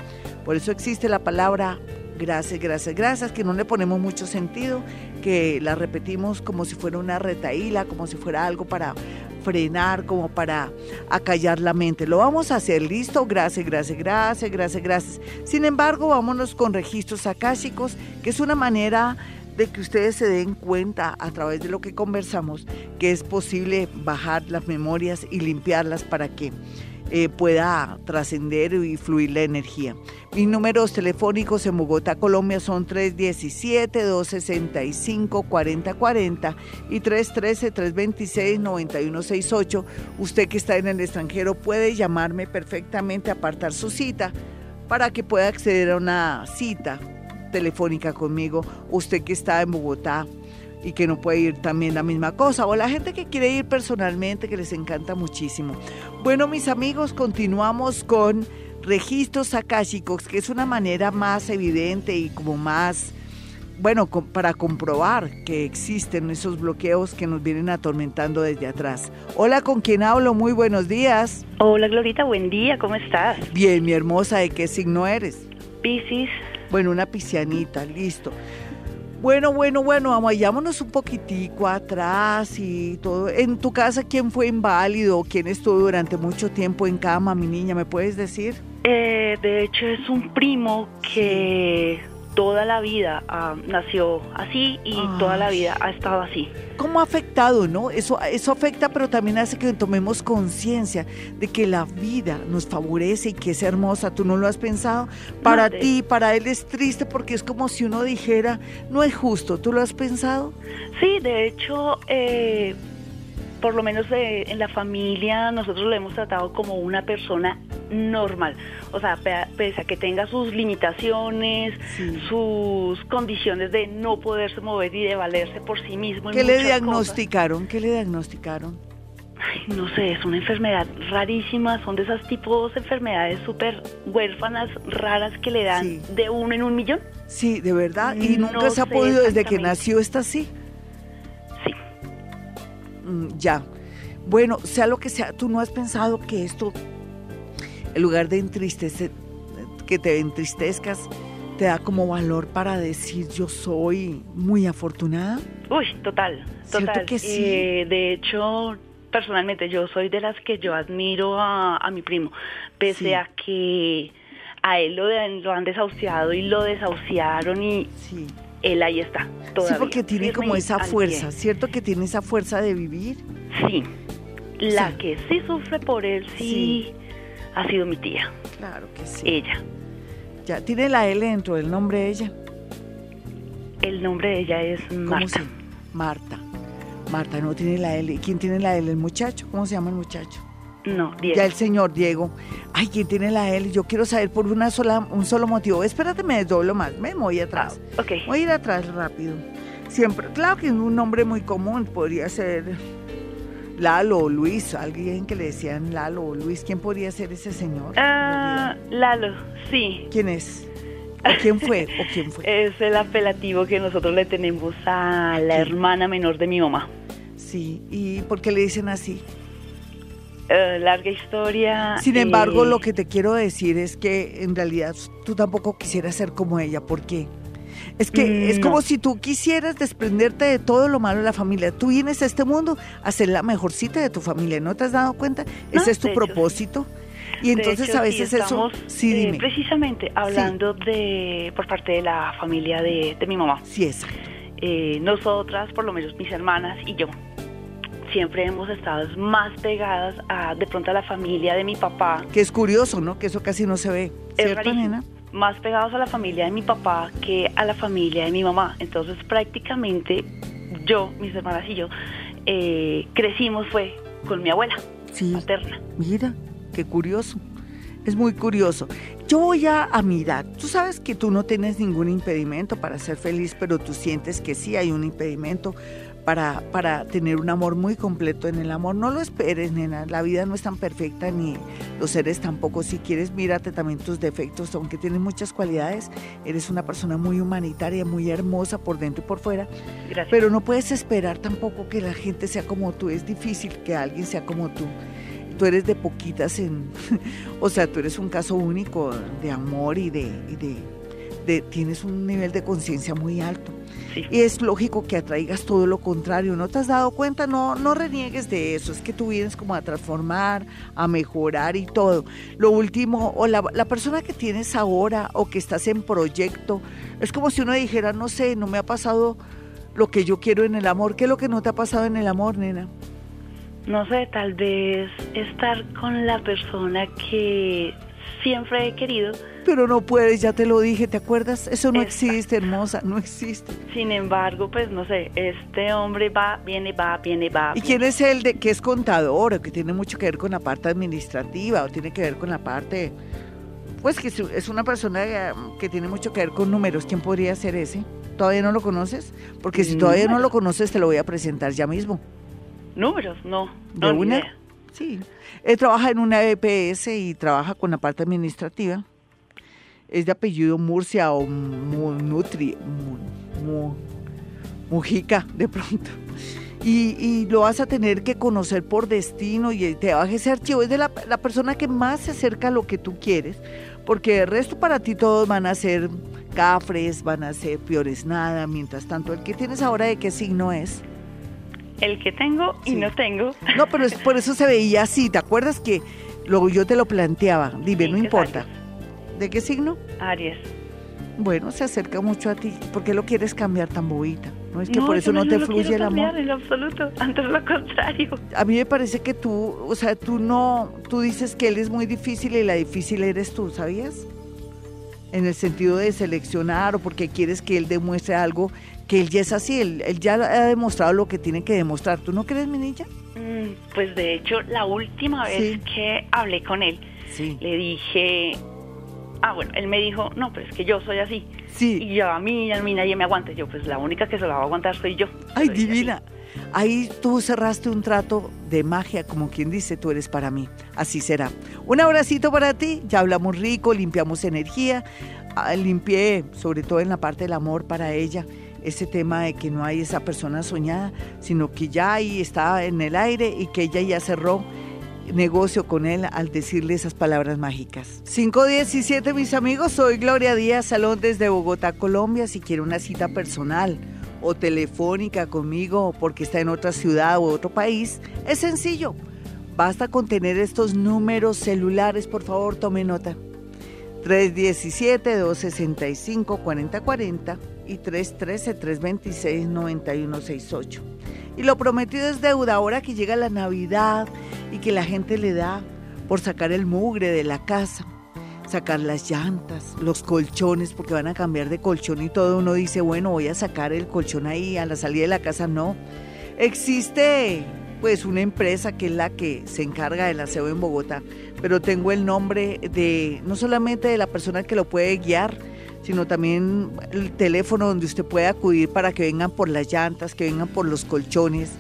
Por eso existe la palabra gracias, gracias, gracias, que no le ponemos mucho sentido, que la repetimos como si fuera una retaíla, como si fuera algo para frenar, como para acallar la mente. Lo vamos a hacer, listo, gracias, gracias, gracias, gracias, gracias. Sin embargo, vámonos con registros akáshicos, que es una manera de que ustedes se den cuenta a través de lo que conversamos que es posible bajar las memorias y limpiarlas para que eh, pueda trascender y fluir la energía. Mis números telefónicos en Bogotá, Colombia son 317-265-4040 y 313-326-9168. Usted que está en el extranjero puede llamarme perfectamente, apartar su cita para que pueda acceder a una cita telefónica conmigo. Usted que está en Bogotá y que no puede ir también la misma cosa. O la gente que quiere ir personalmente, que les encanta muchísimo. Bueno, mis amigos, continuamos con registros akáshicos, que es una manera más evidente y como más, bueno, com- para comprobar que existen esos bloqueos que nos vienen atormentando desde atrás. Hola, ¿con quién hablo? Muy buenos días. Hola Glorita, buen día, ¿cómo estás? Bien, mi hermosa, ¿de qué signo eres? Piscis, Bueno, una piscianita, listo. Bueno, bueno, bueno, vayámonos un poquitico atrás y todo. En tu casa, ¿quién fue inválido? ¿Quién estuvo durante mucho tiempo en cama, mi niña? ¿Me puedes decir? eh, de hecho es un primo que toda la vida ah, nació así y Ay. toda la vida ha estado así. ¿Cómo ha afectado, no? Eso, eso afecta, pero también hace que tomemos conciencia de que la vida nos favorece y que es hermosa. ¿Tú no lo has pensado? Para ti, para él es triste porque es como si uno dijera, no es justo. ¿Tú lo has pensado? Sí, de hecho, eh, por lo menos eh, en la familia nosotros lo hemos tratado como una persona normal. O sea, pe- pese a que tenga sus limitaciones, Sí. sus condiciones de no poderse mover y de valerse por sí mismo. ¿Qué le diagnosticaron? ¿Qué le diagnosticaron? cosas. Ay, no sé, es una enfermedad rarísima. Son de esas tipos de enfermedades súper huérfanas, raras que le dan Sí. de uno en un millón. Sí, de verdad. Y No nunca se ha podido, desde que nació, está así. Mm, ya. Bueno, sea lo que sea, tú no has pensado que esto, en lugar de entristecer, que te entristezcas, te da como valor para decir yo soy muy afortunada. Uy, total, ¿Cierto total. que sí? Eh, de hecho, personalmente yo soy de las que yo admiro a, a mi primo, pese Sí. a que a él lo, lo han desahuciado y lo desahuciaron y Sí. Él ahí está. Sí, Todavía, porque tiene como esa fuerza. ¿cierto? Que tiene esa fuerza de vivir. Sí. La Sí. que sí sufre por él sí, ha sido mi tía, Claro que sí. ella. Ya tiene la L dentro del nombre de ella. El nombre de ella es ¿Cómo Marta. se Marta. Marta no tiene la L. ¿Quién tiene la L? El muchacho. ¿Cómo se llama el muchacho? No, Diego. Ya el señor Diego. Ay, ¿quién tiene la L? Yo quiero saber por una sola, un solo motivo. Espérate, me desdoblo más. Me voy Ah, atrás. ok. Voy a ir atrás rápido. Siempre, claro que un nombre muy común podría ser Lalo o Luis, alguien que le decían Lalo o Luis. ¿Quién podría ser ese señor? Ah, realidad? Lalo, sí. ¿Quién es? ¿O quién fue? ¿O quién fue? Es el apelativo que nosotros le tenemos a la hermana menor de mi mamá. Sí, ¿y por qué le dicen así? Eh, larga historia. Sin embargo, eh, lo que te quiero decir es que en realidad tú tampoco quisieras ser como ella. ¿Por qué? Es que Mm, es como no. si tú quisieras desprenderte de todo lo malo de la familia. Tú vienes a este mundo a ser la mejorcita de tu familia. ¿No te has dado cuenta? No, Ese es tu hecho, propósito. Y entonces hecho, a veces estamos, eso... Sí, eh, dime. precisamente hablando de por parte de la familia de, de mi mamá. Sí, exacto. Eh, nosotras, por lo menos mis hermanas y yo, siempre hemos estado más pegadas a de pronto a la familia de mi papá. Que es curioso, ¿no? Que eso casi no se ve. Es ¿Cierto, nena? Más pegados a la familia de mi papá que a la familia de mi mamá. Entonces prácticamente yo, mis hermanas y yo, eh, crecimos fue con mi abuela Sí. paterna. Mira, qué curioso. Es muy curioso. Yo voy a, a mirar. Tú sabes que tú no tienes ningún impedimento para ser feliz, pero tú sientes que sí hay un impedimento para, para tener un amor muy completo en el amor. No lo esperes, nena. La vida no es tan perfecta ni los seres tampoco. Si quieres, mírate también tus defectos. Aunque tienes muchas cualidades, eres una persona muy humanitaria, muy hermosa por dentro y por fuera. Gracias. Pero no puedes esperar tampoco que la gente sea como tú. Es difícil que alguien sea como tú. Tú eres de poquitas en... o sea, tú eres un caso único de amor y de... y de, de- tienes un nivel de conciencia muy alto. Sí. Y es lógico que atraigas todo lo contrario. ¿No te has dado cuenta? No, no reniegues de eso. Es que tú vienes como a transformar, a mejorar y todo. Lo último, o la, la persona que tienes ahora o que estás en proyecto, es como si uno dijera, no sé, no me ha pasado lo que yo quiero en el amor. ¿Qué es lo que no te ha pasado en el amor, nena? No sé, tal vez estar con la persona que siempre he querido. Pero no puedes, ya te lo dije, ¿te acuerdas? Eso no Exacto. existe, hermosa, no existe. Sin embargo, pues no sé, este hombre va, viene, va, viene, va. ¿Y quién es el de que es contador o que tiene mucho que ver con la parte administrativa o tiene que ver con la parte, pues que es una persona que tiene mucho que ver con números? ¿Quién podría ser ese? ¿Todavía no lo conoces? Porque si todavía no lo conoces te lo voy a presentar ya mismo. Números, no. ¿De no, una? idea. Sí. Él trabaja en una EPS y trabaja con la parte administrativa. Es de apellido Murcia o Nutri, Mu- Mu- Mujica, de pronto. Y, y lo vas a tener que conocer por destino y te baja ese archivo. Es de la, la persona que más se acerca a lo que tú quieres, porque el resto para ti todos van a ser cafres, van a ser peores nada. Mientras tanto, el que tienes ahora de qué signo es. El que tengo y Sí. no tengo. No, pero es, por eso se veía así. ¿Te acuerdas que luego yo te lo planteaba? Dime, Sí, no ¿qué importa. ¿De qué signo? Aries. Bueno, se acerca mucho a ti. ¿Por qué lo quieres cambiar tan bobita? No es que No, por eso no, te fluye el amor. cambiar En absoluto, antes lo contrario. A mí me parece que tú, o sea, tú no, tú dices que él es muy difícil y la difícil eres tú, ¿sabías? En el sentido de seleccionar o porque quieres que él demuestre algo que él ya es así, él, él ya ha demostrado lo que tiene que demostrar. ¿Tú no crees, mi niña? Mm, Mm, Pues de hecho, la última vez Sí. que hablé con él, Sí. le dije, ah, bueno, él me dijo, no, pero es que yo soy así. Sí. Y yo, a mí, a mí nadie me aguanta. Yo, pues la única que se la va a aguantar soy yo. Ay, divina. Ahí tú cerraste un trato de magia, como quien dice, tú eres para mí. Así será. Un abracito para ti. Ya hablamos rico, limpiamos energía. Ah, Limpié, sobre todo en la parte del amor para ella, ese tema de que no hay esa persona soñada, sino que ya ahí está en el aire y que ella ya cerró negocio con él al decirle esas palabras mágicas. 517, mis amigos, soy Gloria Díaz Salón desde Bogotá, Colombia. Si quiere una cita personal o telefónica conmigo porque está en otra ciudad o otro país, es sencillo. Basta con tener estos números celulares, por favor, tome nota. 317-265-4040 y 313-326-9168. Y lo prometido es deuda ahora que llega la Navidad y que la gente le da por sacar el mugre de la casa, sacar las llantas, los colchones, porque van a cambiar de colchón y todo. Uno dice, bueno, voy a sacar el colchón ahí a la salida de la casa. No. Existe pues una empresa que es la que se encarga del aseo en Bogotá, pero tengo el nombre de no solamente de la persona que lo puede guiar, sino también el teléfono donde usted puede acudir para que vengan por las llantas, que vengan por los colchones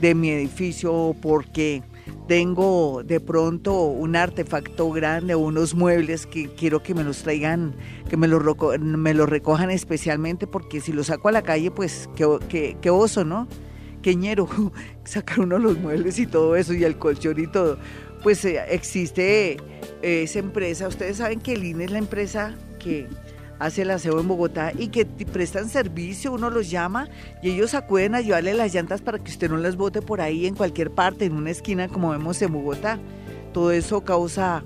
de mi edificio, porque tengo de pronto un artefacto grande unos muebles que quiero que me los traigan, que me los, recojan especialmente, porque si los saco a la calle, pues qué oso, ¿no? Queñero, sacar uno los muebles y todo eso, y el colchón y todo. Pues eh, existe eh, esa empresa, ustedes saben que el INE es la empresa que hace el aseo en Bogotá y que prestan servicio, uno los llama y ellos acuden a llevarle las llantas para que usted no las bote por ahí en cualquier parte, en una esquina como vemos en Bogotá. Todo eso causa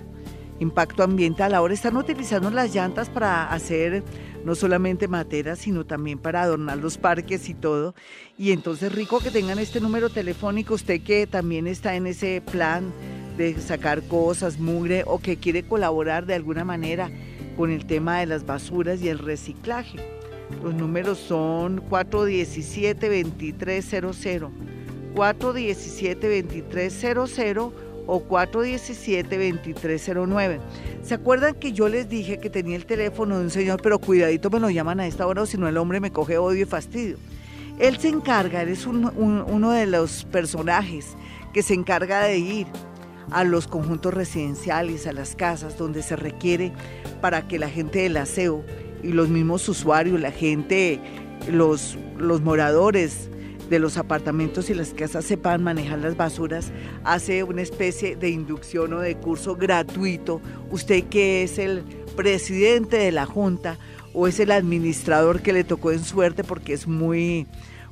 impacto ambiental. Ahora están utilizando las llantas para hacer no solamente materas, sino también para adornar los parques y todo. Y entonces rico que tengan este número telefónico, usted que también está en ese plan de sacar cosas, mugre o que quiere colaborar de alguna manera con el tema de las basuras y el reciclaje. Los números son 417-2300, 417-2300 o 417-2309. ¿Se acuerdan que yo les dije que tenía el teléfono de un señor, pero cuidadito me lo llaman a esta hora o si no el hombre me coge odio y fastidio? Él se encarga, él es un- un- uno de los personajes que se encarga de ir a los conjuntos residenciales, a las casas donde se requiere para que la gente del aseo y los mismos usuarios, la gente, los, los moradores de los apartamentos y las casas sepan manejar las basuras, hace una especie de inducción o de curso gratuito. Usted que es el presidente de la Junta o es el administrador que le tocó en suerte porque es muy,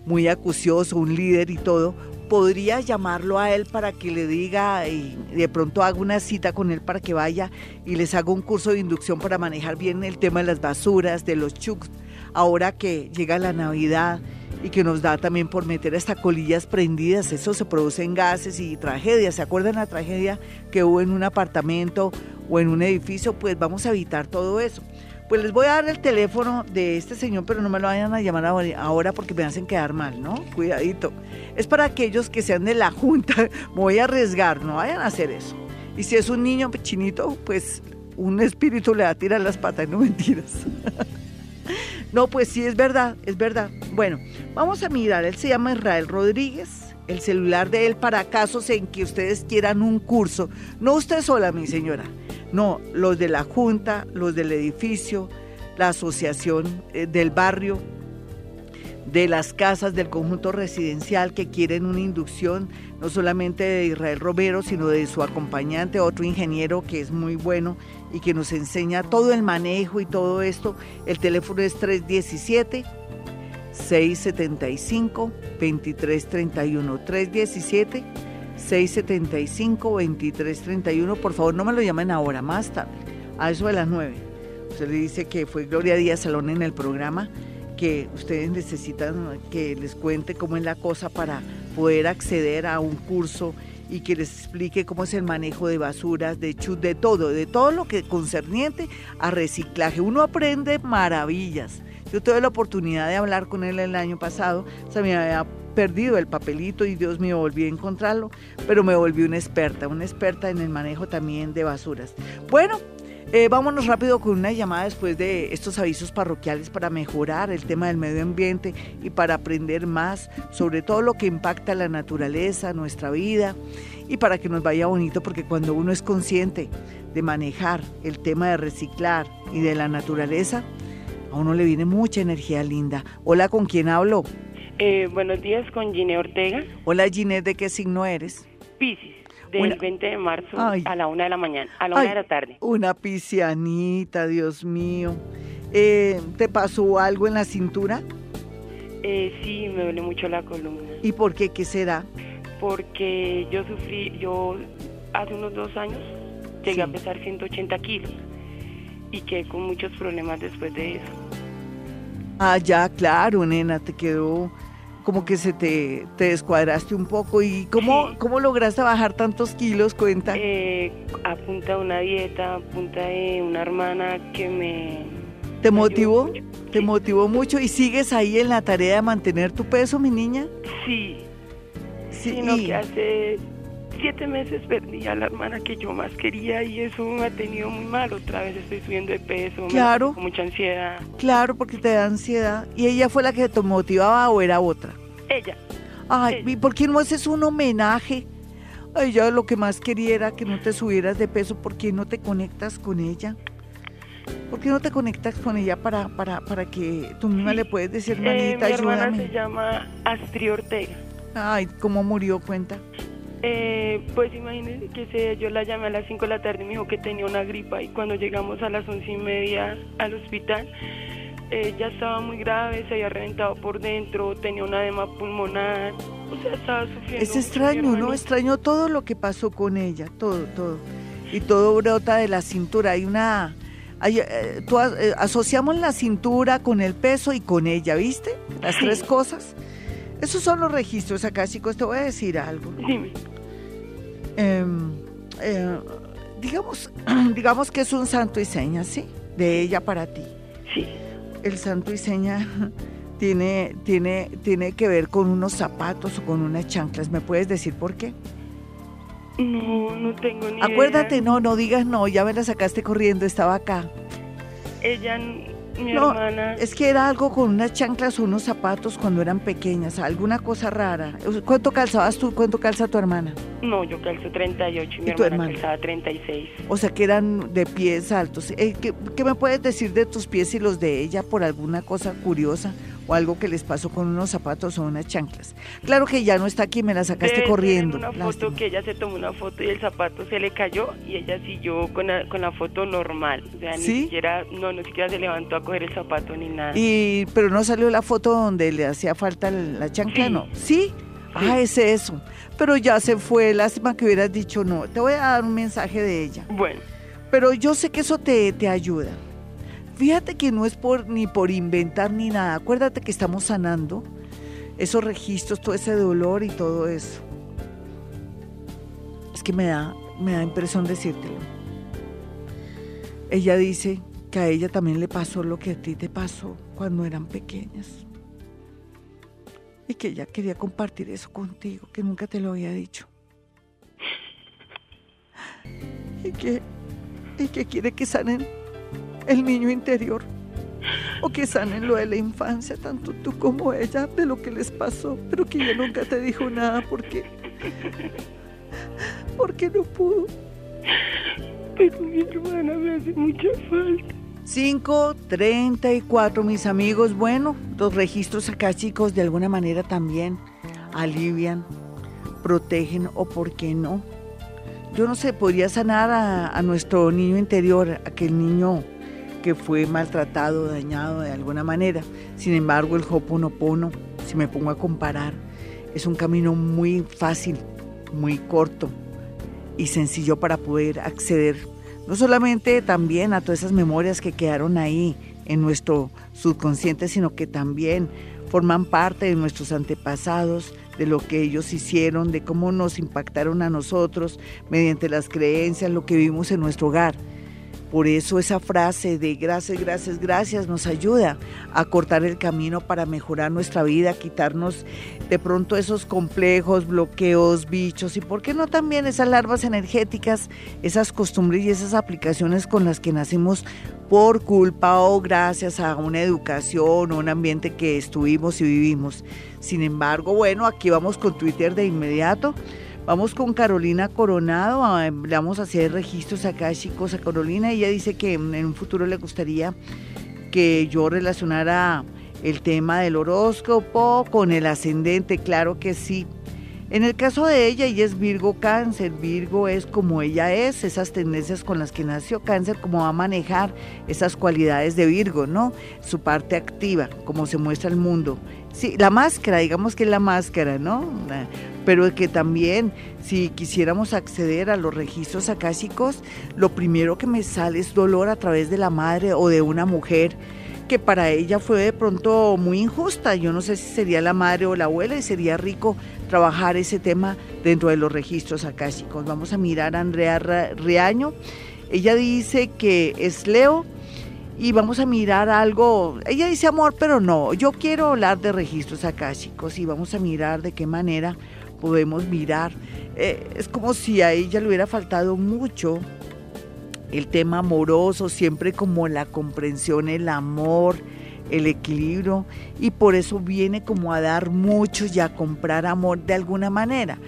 muy acucioso, un líder y todo, podría llamarlo a él para que le diga y de pronto haga una cita con él para que vaya y les haga un curso de inducción para manejar bien el tema de las basuras, de los chucs, ahora que llega la Navidad y que nos da también por meter hasta colillas prendidas, eso se produce en gases y tragedias, ¿se acuerdan la tragedia que hubo en un apartamento o en un edificio? Pues vamos a evitar todo eso. Pues les voy a dar el teléfono de este señor, pero no me lo vayan a llamar ahora- porque me hacen quedar mal, ¿no? Cuidadito. Es para aquellos que sean de la Junta. Me voy a arriesgar, no vayan a hacer eso. Y si es un niño chinito, pues un espíritu le va a tirar las patas, no mentiras. No, pues sí, es verdad, es verdad. Bueno, vamos a mirar, él se llama Israel Rodríguez, el celular de él para casos en que ustedes quieran un curso. No usted sola, mi señora. No, los de la Junta, los del edificio, la asociación eh, del barrio, de las casas del conjunto residencial que quieren una inducción, no solamente de Israel Romero, sino de su acompañante, otro ingeniero que es muy bueno y que nos enseña todo el manejo y todo esto. El teléfono es 317 675 2331 317 675 2331 por favor no me lo llamen ahora más tarde a eso de las 9 usted le dice que fue Gloria Díaz Salón en el programa que ustedes necesitan que les cuente cómo es la cosa para poder acceder a un curso y que les explique cómo es el manejo de basuras, de chut, de todo, de todo lo que concerniente a reciclaje. Uno aprende maravillas. Yo tuve la oportunidad de hablar con él el año pasado, se me había perdido el papelito y Dios mío, volví a encontrarlo, pero me volví una experta, una experta en el manejo también de basuras. Bueno, eh, vámonos rápido con una llamada después de estos avisos parroquiales para mejorar el tema del medio ambiente y para aprender más sobre todo lo que impacta la naturaleza, nuestra vida y para que nos vaya bonito porque cuando uno es consciente de manejar el tema de reciclar y de la naturaleza, a uno le viene mucha energía linda. Hola, ¿con quién hablo? Eh, buenos días, con Gine Ortega. Hola, Gine, ¿de qué signo eres? Piscis del 20 de marzo a la una de la mañana, a la una de la tarde. Una piscianita, Dios mío. Eh, ¿Te pasó algo en la cintura? Eh, sí, me duele mucho la columna. ¿Y por qué? ¿Qué será? Porque yo sufrí, yo hace unos dos años llegué a pesar 180 kilos y quedé con muchos problemas después de eso. Ah, ya, claro, nena, te quedó como que se te, descuadraste un poco. ¿Y cómo, cómo lograste bajar tantos kilos? Cuenta. Eh, a punta de una dieta, a punta de una hermana que me... ¿Te motivó? ¿Te motivó mucho? ¿Y sigues ahí en la tarea de mantener tu peso, mi niña? Sí. Sí, sino que hace siete meses perdí a la hermana que yo más quería y eso me ha tenido muy mal. Otra vez estoy subiendo de peso, claro, con mucha ansiedad. Claro, porque te da ansiedad. ¿Y ella fue la que te motivaba o era otra? Ella. Ay, ¿y por qué no haces un homenaje? Ella lo que más quería era que no te subieras de peso. ¿Por qué no te conectas con ella? ¿Por qué no te conectas con ella para, para, para que tú misma le puedes decir, manita, eh, mi hermana se llama Astrid Ortega. Ay, ¿cómo murió? Cuenta. Eh, pues imagínense que se, yo la llamé a las 5 de la tarde y me dijo que tenía una gripa y cuando llegamos a las once y media al hospital eh, ya estaba muy grave, se había reventado por dentro, tenía una edema pulmonar, o sea, estaba sufriendo. Es extraño, ¿no? Extraño todo lo que pasó con ella, todo, todo. Y todo brota de la cintura. Hay una... Eh, eh, asociamos la cintura con el peso y con ella, ¿viste? Las tres cosas. Esos son los registros acá, chicos. Te voy a decir algo. Dime. Em, eh, digamos, digamos que es un santo y seña, ¿sí? De ella para ti. Sí. El santo y seña tiene, tiene, tiene que ver con unos zapatos o con unas chanclas. ¿Me puedes decir por qué? No, no tengo ni Acuérdate, no, no digas no, ya me la sacaste corriendo, estaba acá. Ella no, Es que era algo con unas chanclas o unos zapatos cuando eran pequeñas, alguna cosa rara. ¿Cuánto calzabas tú? ¿Cuánto calza tu hermana? No, yo calzo 38 y, mi hermana, calzaba 36. O sea que eran de pies altos. Eh, ¿qué, ¿Qué me puedes decir de tus pies y los de ella por alguna cosa curiosa? O algo que les pasó con unos zapatos o unas chanclas. Claro que ya no está aquí, me la sacaste corriendo. una foto que ella se tomó una foto y el zapato se le cayó y ella siguió con la, con la foto normal. O sea, ni siquiera, no, ni siquiera se levantó a coger el zapato ni nada. Y, pero no salió la foto donde le hacía falta la chancla, ¿no? ¿Sí? Ah, es eso. Pero ya se fue, lástima que hubieras dicho no. Te voy a dar un mensaje de ella. Bueno. Pero yo sé que eso te, te ayuda. Fíjate que no es por ni por inventar ni nada. Acuérdate que estamos sanando esos registros, todo ese dolor y todo eso. Es que me da, me da impresión decírtelo. Ella dice que a ella también le pasó lo que a ti te pasó cuando eran pequeñas. Y que ella quería compartir eso contigo, que nunca te lo había dicho. Y que, y que quiere que sanen el niño interior o que sanen lo de la infancia, tanto tú como ella, de lo que les pasó, pero que ella nunca te dijo nada porque, porque no pudo. Pero mi hermana me hace mucha falta. 5.34, mis amigos. Bueno, los registros acá, chicos, de alguna manera también alivian, protegen o por qué no. Yo no sé, podría sanar a, a nuestro niño interior, aquel niño fue maltratado, dañado de alguna manera. Sin embargo, el Hoponopono, si me pongo a comparar, es un camino muy fácil, muy corto y sencillo para poder acceder no solamente también a todas esas memorias que quedaron ahí en nuestro subconsciente, sino que también forman parte de nuestros antepasados, de lo que ellos hicieron, de cómo nos impactaron a nosotros mediante las creencias, lo que vimos en nuestro hogar Por eso esa frase de gracias, gracias, gracias nos ayuda a cortar el camino para mejorar nuestra vida, quitarnos de pronto esos complejos, bloqueos, bichos y por qué no también esas larvas energéticas, esas costumbres y esas aplicaciones con las que nacimos por culpa o gracias a una educación o un ambiente que estuvimos y vivimos. Sin embargo, bueno, aquí vamos con Twitter de inmediato. Vamos con Carolina Coronado, le vamos a hacer registros acá, chicos, a Carolina. Ella dice que en un futuro le gustaría que yo relacionara el tema del horóscopo con el ascendente, claro que sí. En el caso de ella, ella es Virgo Cáncer. Virgo es como ella es, esas tendencias con las que nació Cáncer, cómo va a manejar esas cualidades de Virgo, ¿no? Su parte activa, cómo se muestra el mundo. Sí, la máscara, digamos que es la máscara, ¿no? Pero que también, si quisiéramos acceder a los registros akáshicos, lo primero que me sale es dolor a través de la madre o de una mujer que para ella fue de pronto muy injusta. Yo no sé si sería la madre o la abuela y sería rico trabajar ese tema dentro de los registros akáshicos. Vamos a mirar a Andrea Riaño. Ella dice que es Leo y vamos a mirar algo. Ella dice amor, pero no. Yo quiero hablar de registros akáshicos y vamos a mirar de qué manera podemos mirar. Eh, es como si a ella le hubiera faltado mucho el tema amoroso, siempre como la comprensión, el amor, el equilibrio y por eso viene como a dar mucho y a comprar amor de alguna manera.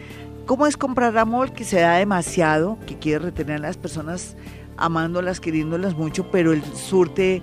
¿Cómo es comprar amor? Que se da demasiado, que quiere retener a las personas amándolas, queriéndolas mucho, pero el surte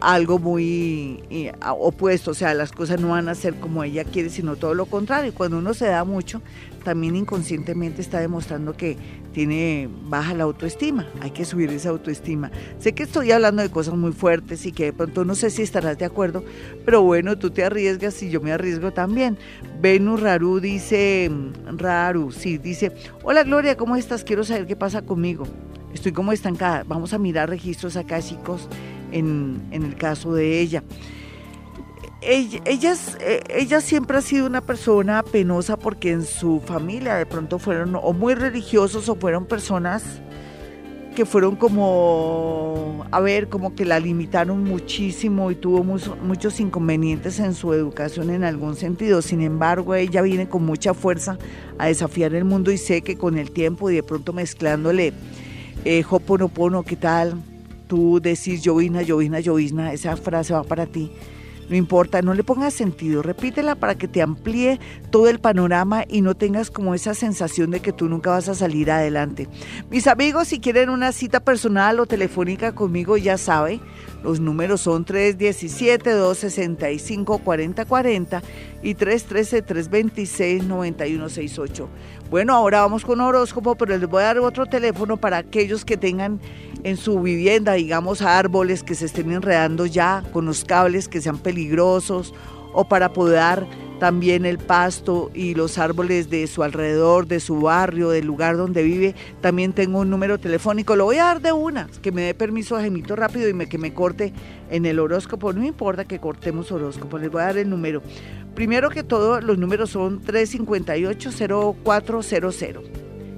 algo muy eh, opuesto, o sea, las cosas no van a ser como ella quiere, sino todo lo contrario. Cuando uno se da mucho, también inconscientemente está demostrando que tiene baja la autoestima, hay que subir esa autoestima. Sé que estoy hablando de cosas muy fuertes y que de pronto no sé si estarás de acuerdo, pero bueno, tú te arriesgas y yo me arriesgo también. Venus Raru dice, Raru, sí, dice, hola Gloria, ¿cómo estás? Quiero saber qué pasa conmigo. Estoy como estancada. Vamos a mirar registros acá, chicos en, el caso de ella. Ella, eh, ella, siempre ha sido una persona penosa porque en su familia de pronto fueron o muy religiosos o fueron personas que fueron como, a ver, como que la limitaron muchísimo y tuvo muchos inconvenientes en su educación en algún sentido. Sin embargo, ella viene con mucha fuerza a desafiar el mundo y sé que con el tiempo y de pronto mezclándole eh, Hoponopono, ¿qué tal? Tú decís llovizna, llovizna, llovizna, esa frase va para ti. No importa, no le pongas sentido, repítela para que te amplíe todo el panorama y no tengas como esa sensación de que tú nunca vas a salir adelante. Mis amigos, si quieren una cita personal o telefónica conmigo, ya saben, los números son 317-265-4040 y 313-326-9168. Bueno, ahora vamos con horóscopo, pero les voy a dar otro teléfono para aquellos que tengan en su vivienda, digamos, árboles que se estén enredando ya con los cables que sean peligrosos o para podar también el pasto y los árboles de su alrededor, de su barrio, del lugar donde vive. También tengo un número telefónico, lo voy a dar de una, que me dé permiso a Gemito rápido y que me corte en el horóscopo. No importa que cortemos horóscopo, les voy a dar el número. Primero que todo, los números son 358-0400,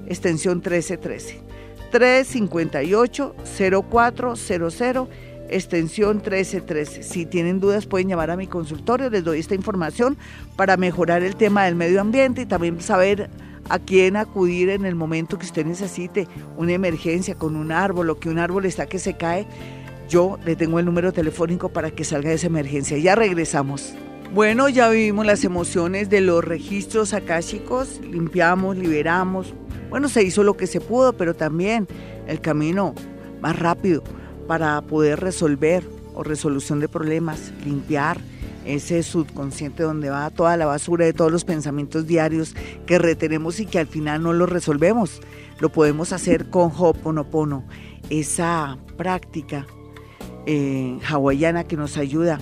extensión 1313. 358-0400, extensión 1313. Si tienen dudas pueden llamar a mi consultorio, les doy esta información para mejorar el tema del medio ambiente y también saber a quién acudir en el momento que usted necesite una emergencia con un árbol o que un árbol está que se cae. Yo le tengo el número telefónico para que salga de esa emergencia. Ya regresamos. Bueno, ya vivimos las emociones de los registros akáshicos, limpiamos, liberamos, bueno, se hizo lo que se pudo, pero también el camino más rápido para poder resolver o resolución de problemas, limpiar ese subconsciente donde va toda la basura de todos los pensamientos diarios que retenemos y que al final no los resolvemos. Lo podemos hacer con Ho'oponopono, esa práctica eh, hawaiana que nos ayuda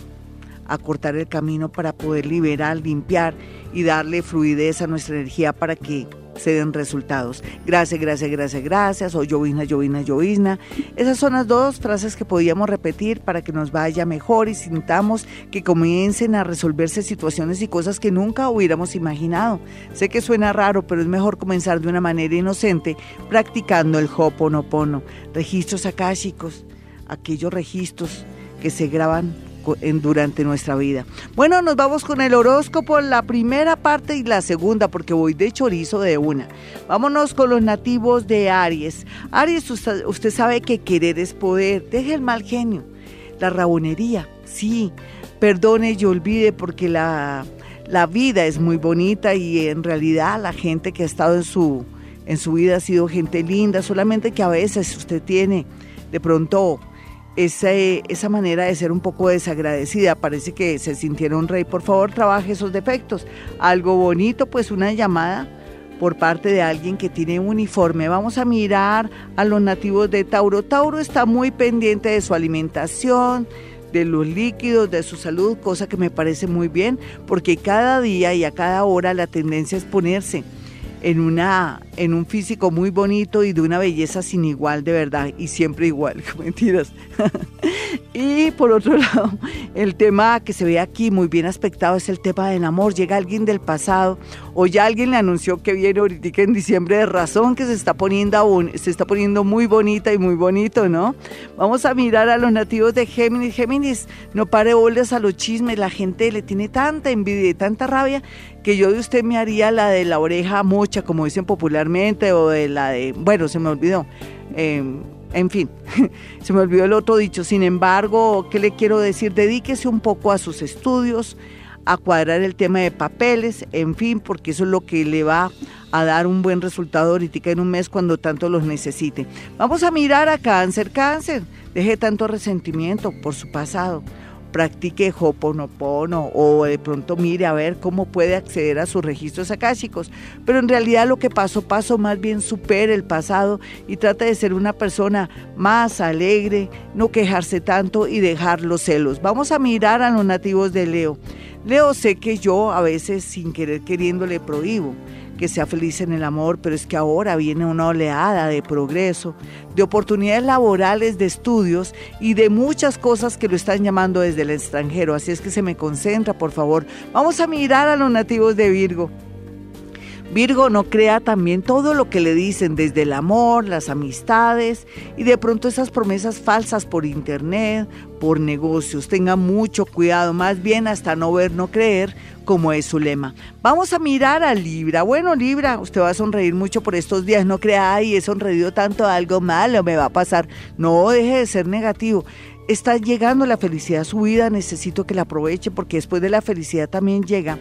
a cortar el camino para poder liberar, limpiar y darle fluidez a nuestra energía para que se den resultados. Gracias, gracias, gracias, gracias, o llovizna, llovizna, llovizna. Esas son las dos frases que podíamos repetir para que nos vaya mejor y sintamos que comiencen a resolverse situaciones y cosas que nunca hubiéramos imaginado. Sé que suena raro, pero es mejor comenzar de una manera inocente practicando el Hoponopono. Registros akáshicos, aquellos registros que se graban durante nuestra vida. Bueno, nos vamos con el horóscopo, la primera parte y la segunda, porque voy de chorizo de una. Vámonos con los nativos de Aries. Aries, usted, usted sabe que querer es poder. Deje el mal genio, la rabonería, sí. Perdone y olvide porque la, la vida es muy bonita y en realidad la gente que ha estado en su, en su vida ha sido gente linda, solamente que a veces usted tiene de pronto esa manera de ser un poco desagradecida. Parece que se sintieron rey. Por favor, trabaje esos defectos. Algo bonito, pues una llamada por parte de alguien que tiene un uniforme. Vamos a mirar a los nativos de Tauro. Tauro está muy pendiente de su alimentación, de los líquidos, de su salud, cosa que me parece muy bien, porque cada día y a cada hora la tendencia es ponerse en, una, en un físico muy bonito y de una belleza sin igual, de verdad, y siempre igual, mentiras. y por otro lado, el tema que se ve aquí muy bien aspectado es el tema del amor. Llega alguien del pasado o ya alguien le anunció que viene ahorita en diciembre de razón que se está poniendo, se está poniendo muy bonita y muy bonito, ¿no? Vamos a mirar a los nativos de Géminis. Géminis, no pare bolas a los chismes, la gente le tiene tanta envidia y tanta rabia que yo de usted me haría la de la oreja mocha, como dicen popularmente, o de la de, bueno, se me olvidó. Em, en fin, se me olvidó el otro dicho. Sin embargo, ¿qué le quiero decir? Dedíquese un poco a sus estudios, a cuadrar el tema de papeles, en fin, porque eso es lo que le va a dar un buen resultado ahorita en un mes cuando tanto los necesite. Vamos a mirar a cáncer, cáncer, deje tanto resentimiento por su pasado practique Hoponopono o de pronto mire a ver cómo puede acceder a sus registros akáshicos. Pero en realidad lo que pasó, pasó, más bien supere el pasado y trata de ser una persona más alegre, no quejarse tanto y dejar los celos. Vamos a mirar a los nativos de Leo. Leo sé que yo a veces sin querer queriendo le prohíbo que sea feliz en el amor, pero es que ahora viene una oleada de progreso, de oportunidades laborales, de estudios y de muchas cosas que lo están llamando desde el extranjero. Así es que se me concentra, por favor. Vamos a mirar a los nativos de Virgo. Virgo no crea también todo lo que le dicen desde el amor, las amistades y de pronto esas promesas falsas por internet, por negocios. Tenga mucho cuidado, más bien hasta no ver, no creer, como es su lema. Vamos a mirar a Libra. Bueno, Libra, usted va a sonreír mucho por estos días. No crea, ay, he sonreído tanto, algo malo me va a pasar. No deje de ser negativo está llegando la felicidad a su vida, necesito que la aproveche porque después de la felicidad también llega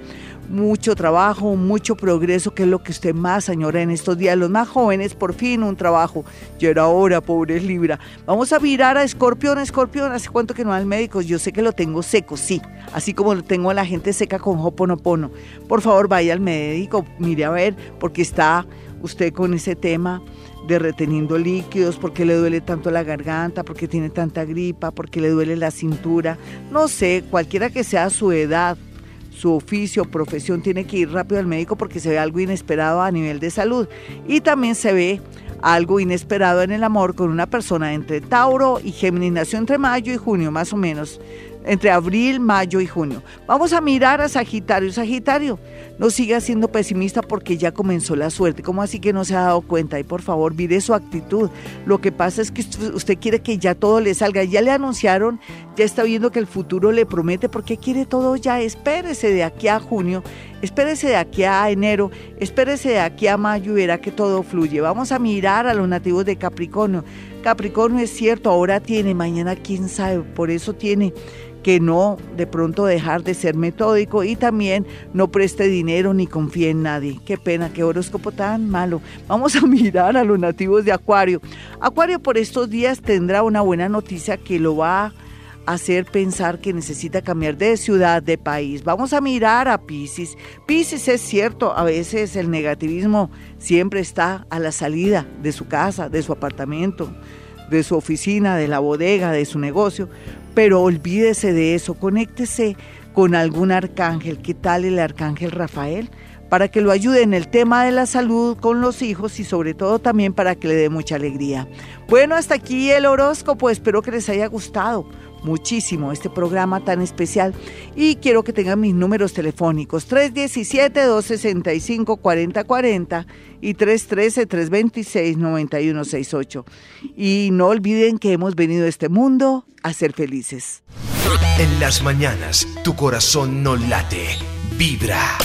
mucho trabajo, mucho progreso, que es lo que usted más añora en estos días. Los más jóvenes, por fin un trabajo. Ya era hora, pobre Libra. Vamos a mirar a Escorpión. Escorpión, ¿hace cuánto que no al médico? Yo sé que lo tengo seco, sí. Así como lo tengo a la gente seca con Hoponopono. Por favor, vaya al médico, mire a ver, porque está usted con ese tema de reteniendo líquidos, porque le duele tanto la garganta, porque tiene tanta gripa, porque le duele la cintura, no sé, cualquiera que sea su edad, su oficio, profesión, tiene que ir rápido al médico porque se ve algo inesperado a nivel de salud. Y también se ve algo inesperado en el amor con una persona entre Tauro y Géminis, nació entre mayo y junio más o menos entre abril, mayo y junio. Vamos a mirar a Sagitario. Sagitario, no siga siendo pesimista porque ya comenzó la suerte. ¿Cómo así que no se ha dado cuenta? Y por favor, mire su actitud. Lo que pasa es que usted quiere que ya todo le salga. Ya le anunciaron, ya está viendo que el futuro le promete porque quiere todo ya. Espérese de aquí a junio, espérese de aquí a enero, espérese de aquí a mayo y verá que todo fluye. Vamos a mirar a los nativos de Capricornio. Capricornio es cierto, ahora tiene, mañana quién sabe, por eso tiene que no de pronto dejar de ser metódico y también no preste dinero ni confíe en nadie. Qué pena, qué horóscopo tan malo. Vamos a mirar a los nativos de Acuario. Acuario por estos días tendrá una buena noticia que lo va a hacer pensar que necesita cambiar de ciudad, de país. Vamos a mirar a Pisces. Pisces es cierto, a veces el negativismo siempre está a la salida de su casa, de su apartamento, de su oficina, de la bodega, de su negocio, pero olvídese de eso, conéctese con algún arcángel. ¿Qué tal el arcángel Rafael? para que lo ayude en el tema de la salud con los hijos y sobre todo también para que le dé mucha alegría. Bueno, hasta aquí el horóscopo, espero que les haya gustado muchísimo este programa tan especial y quiero que tengan mis números telefónicos 317-265-4040 y 313-326-9168. Y no olviden que hemos venido a este mundo a ser felices. En las mañanas tu corazón no late, vibra.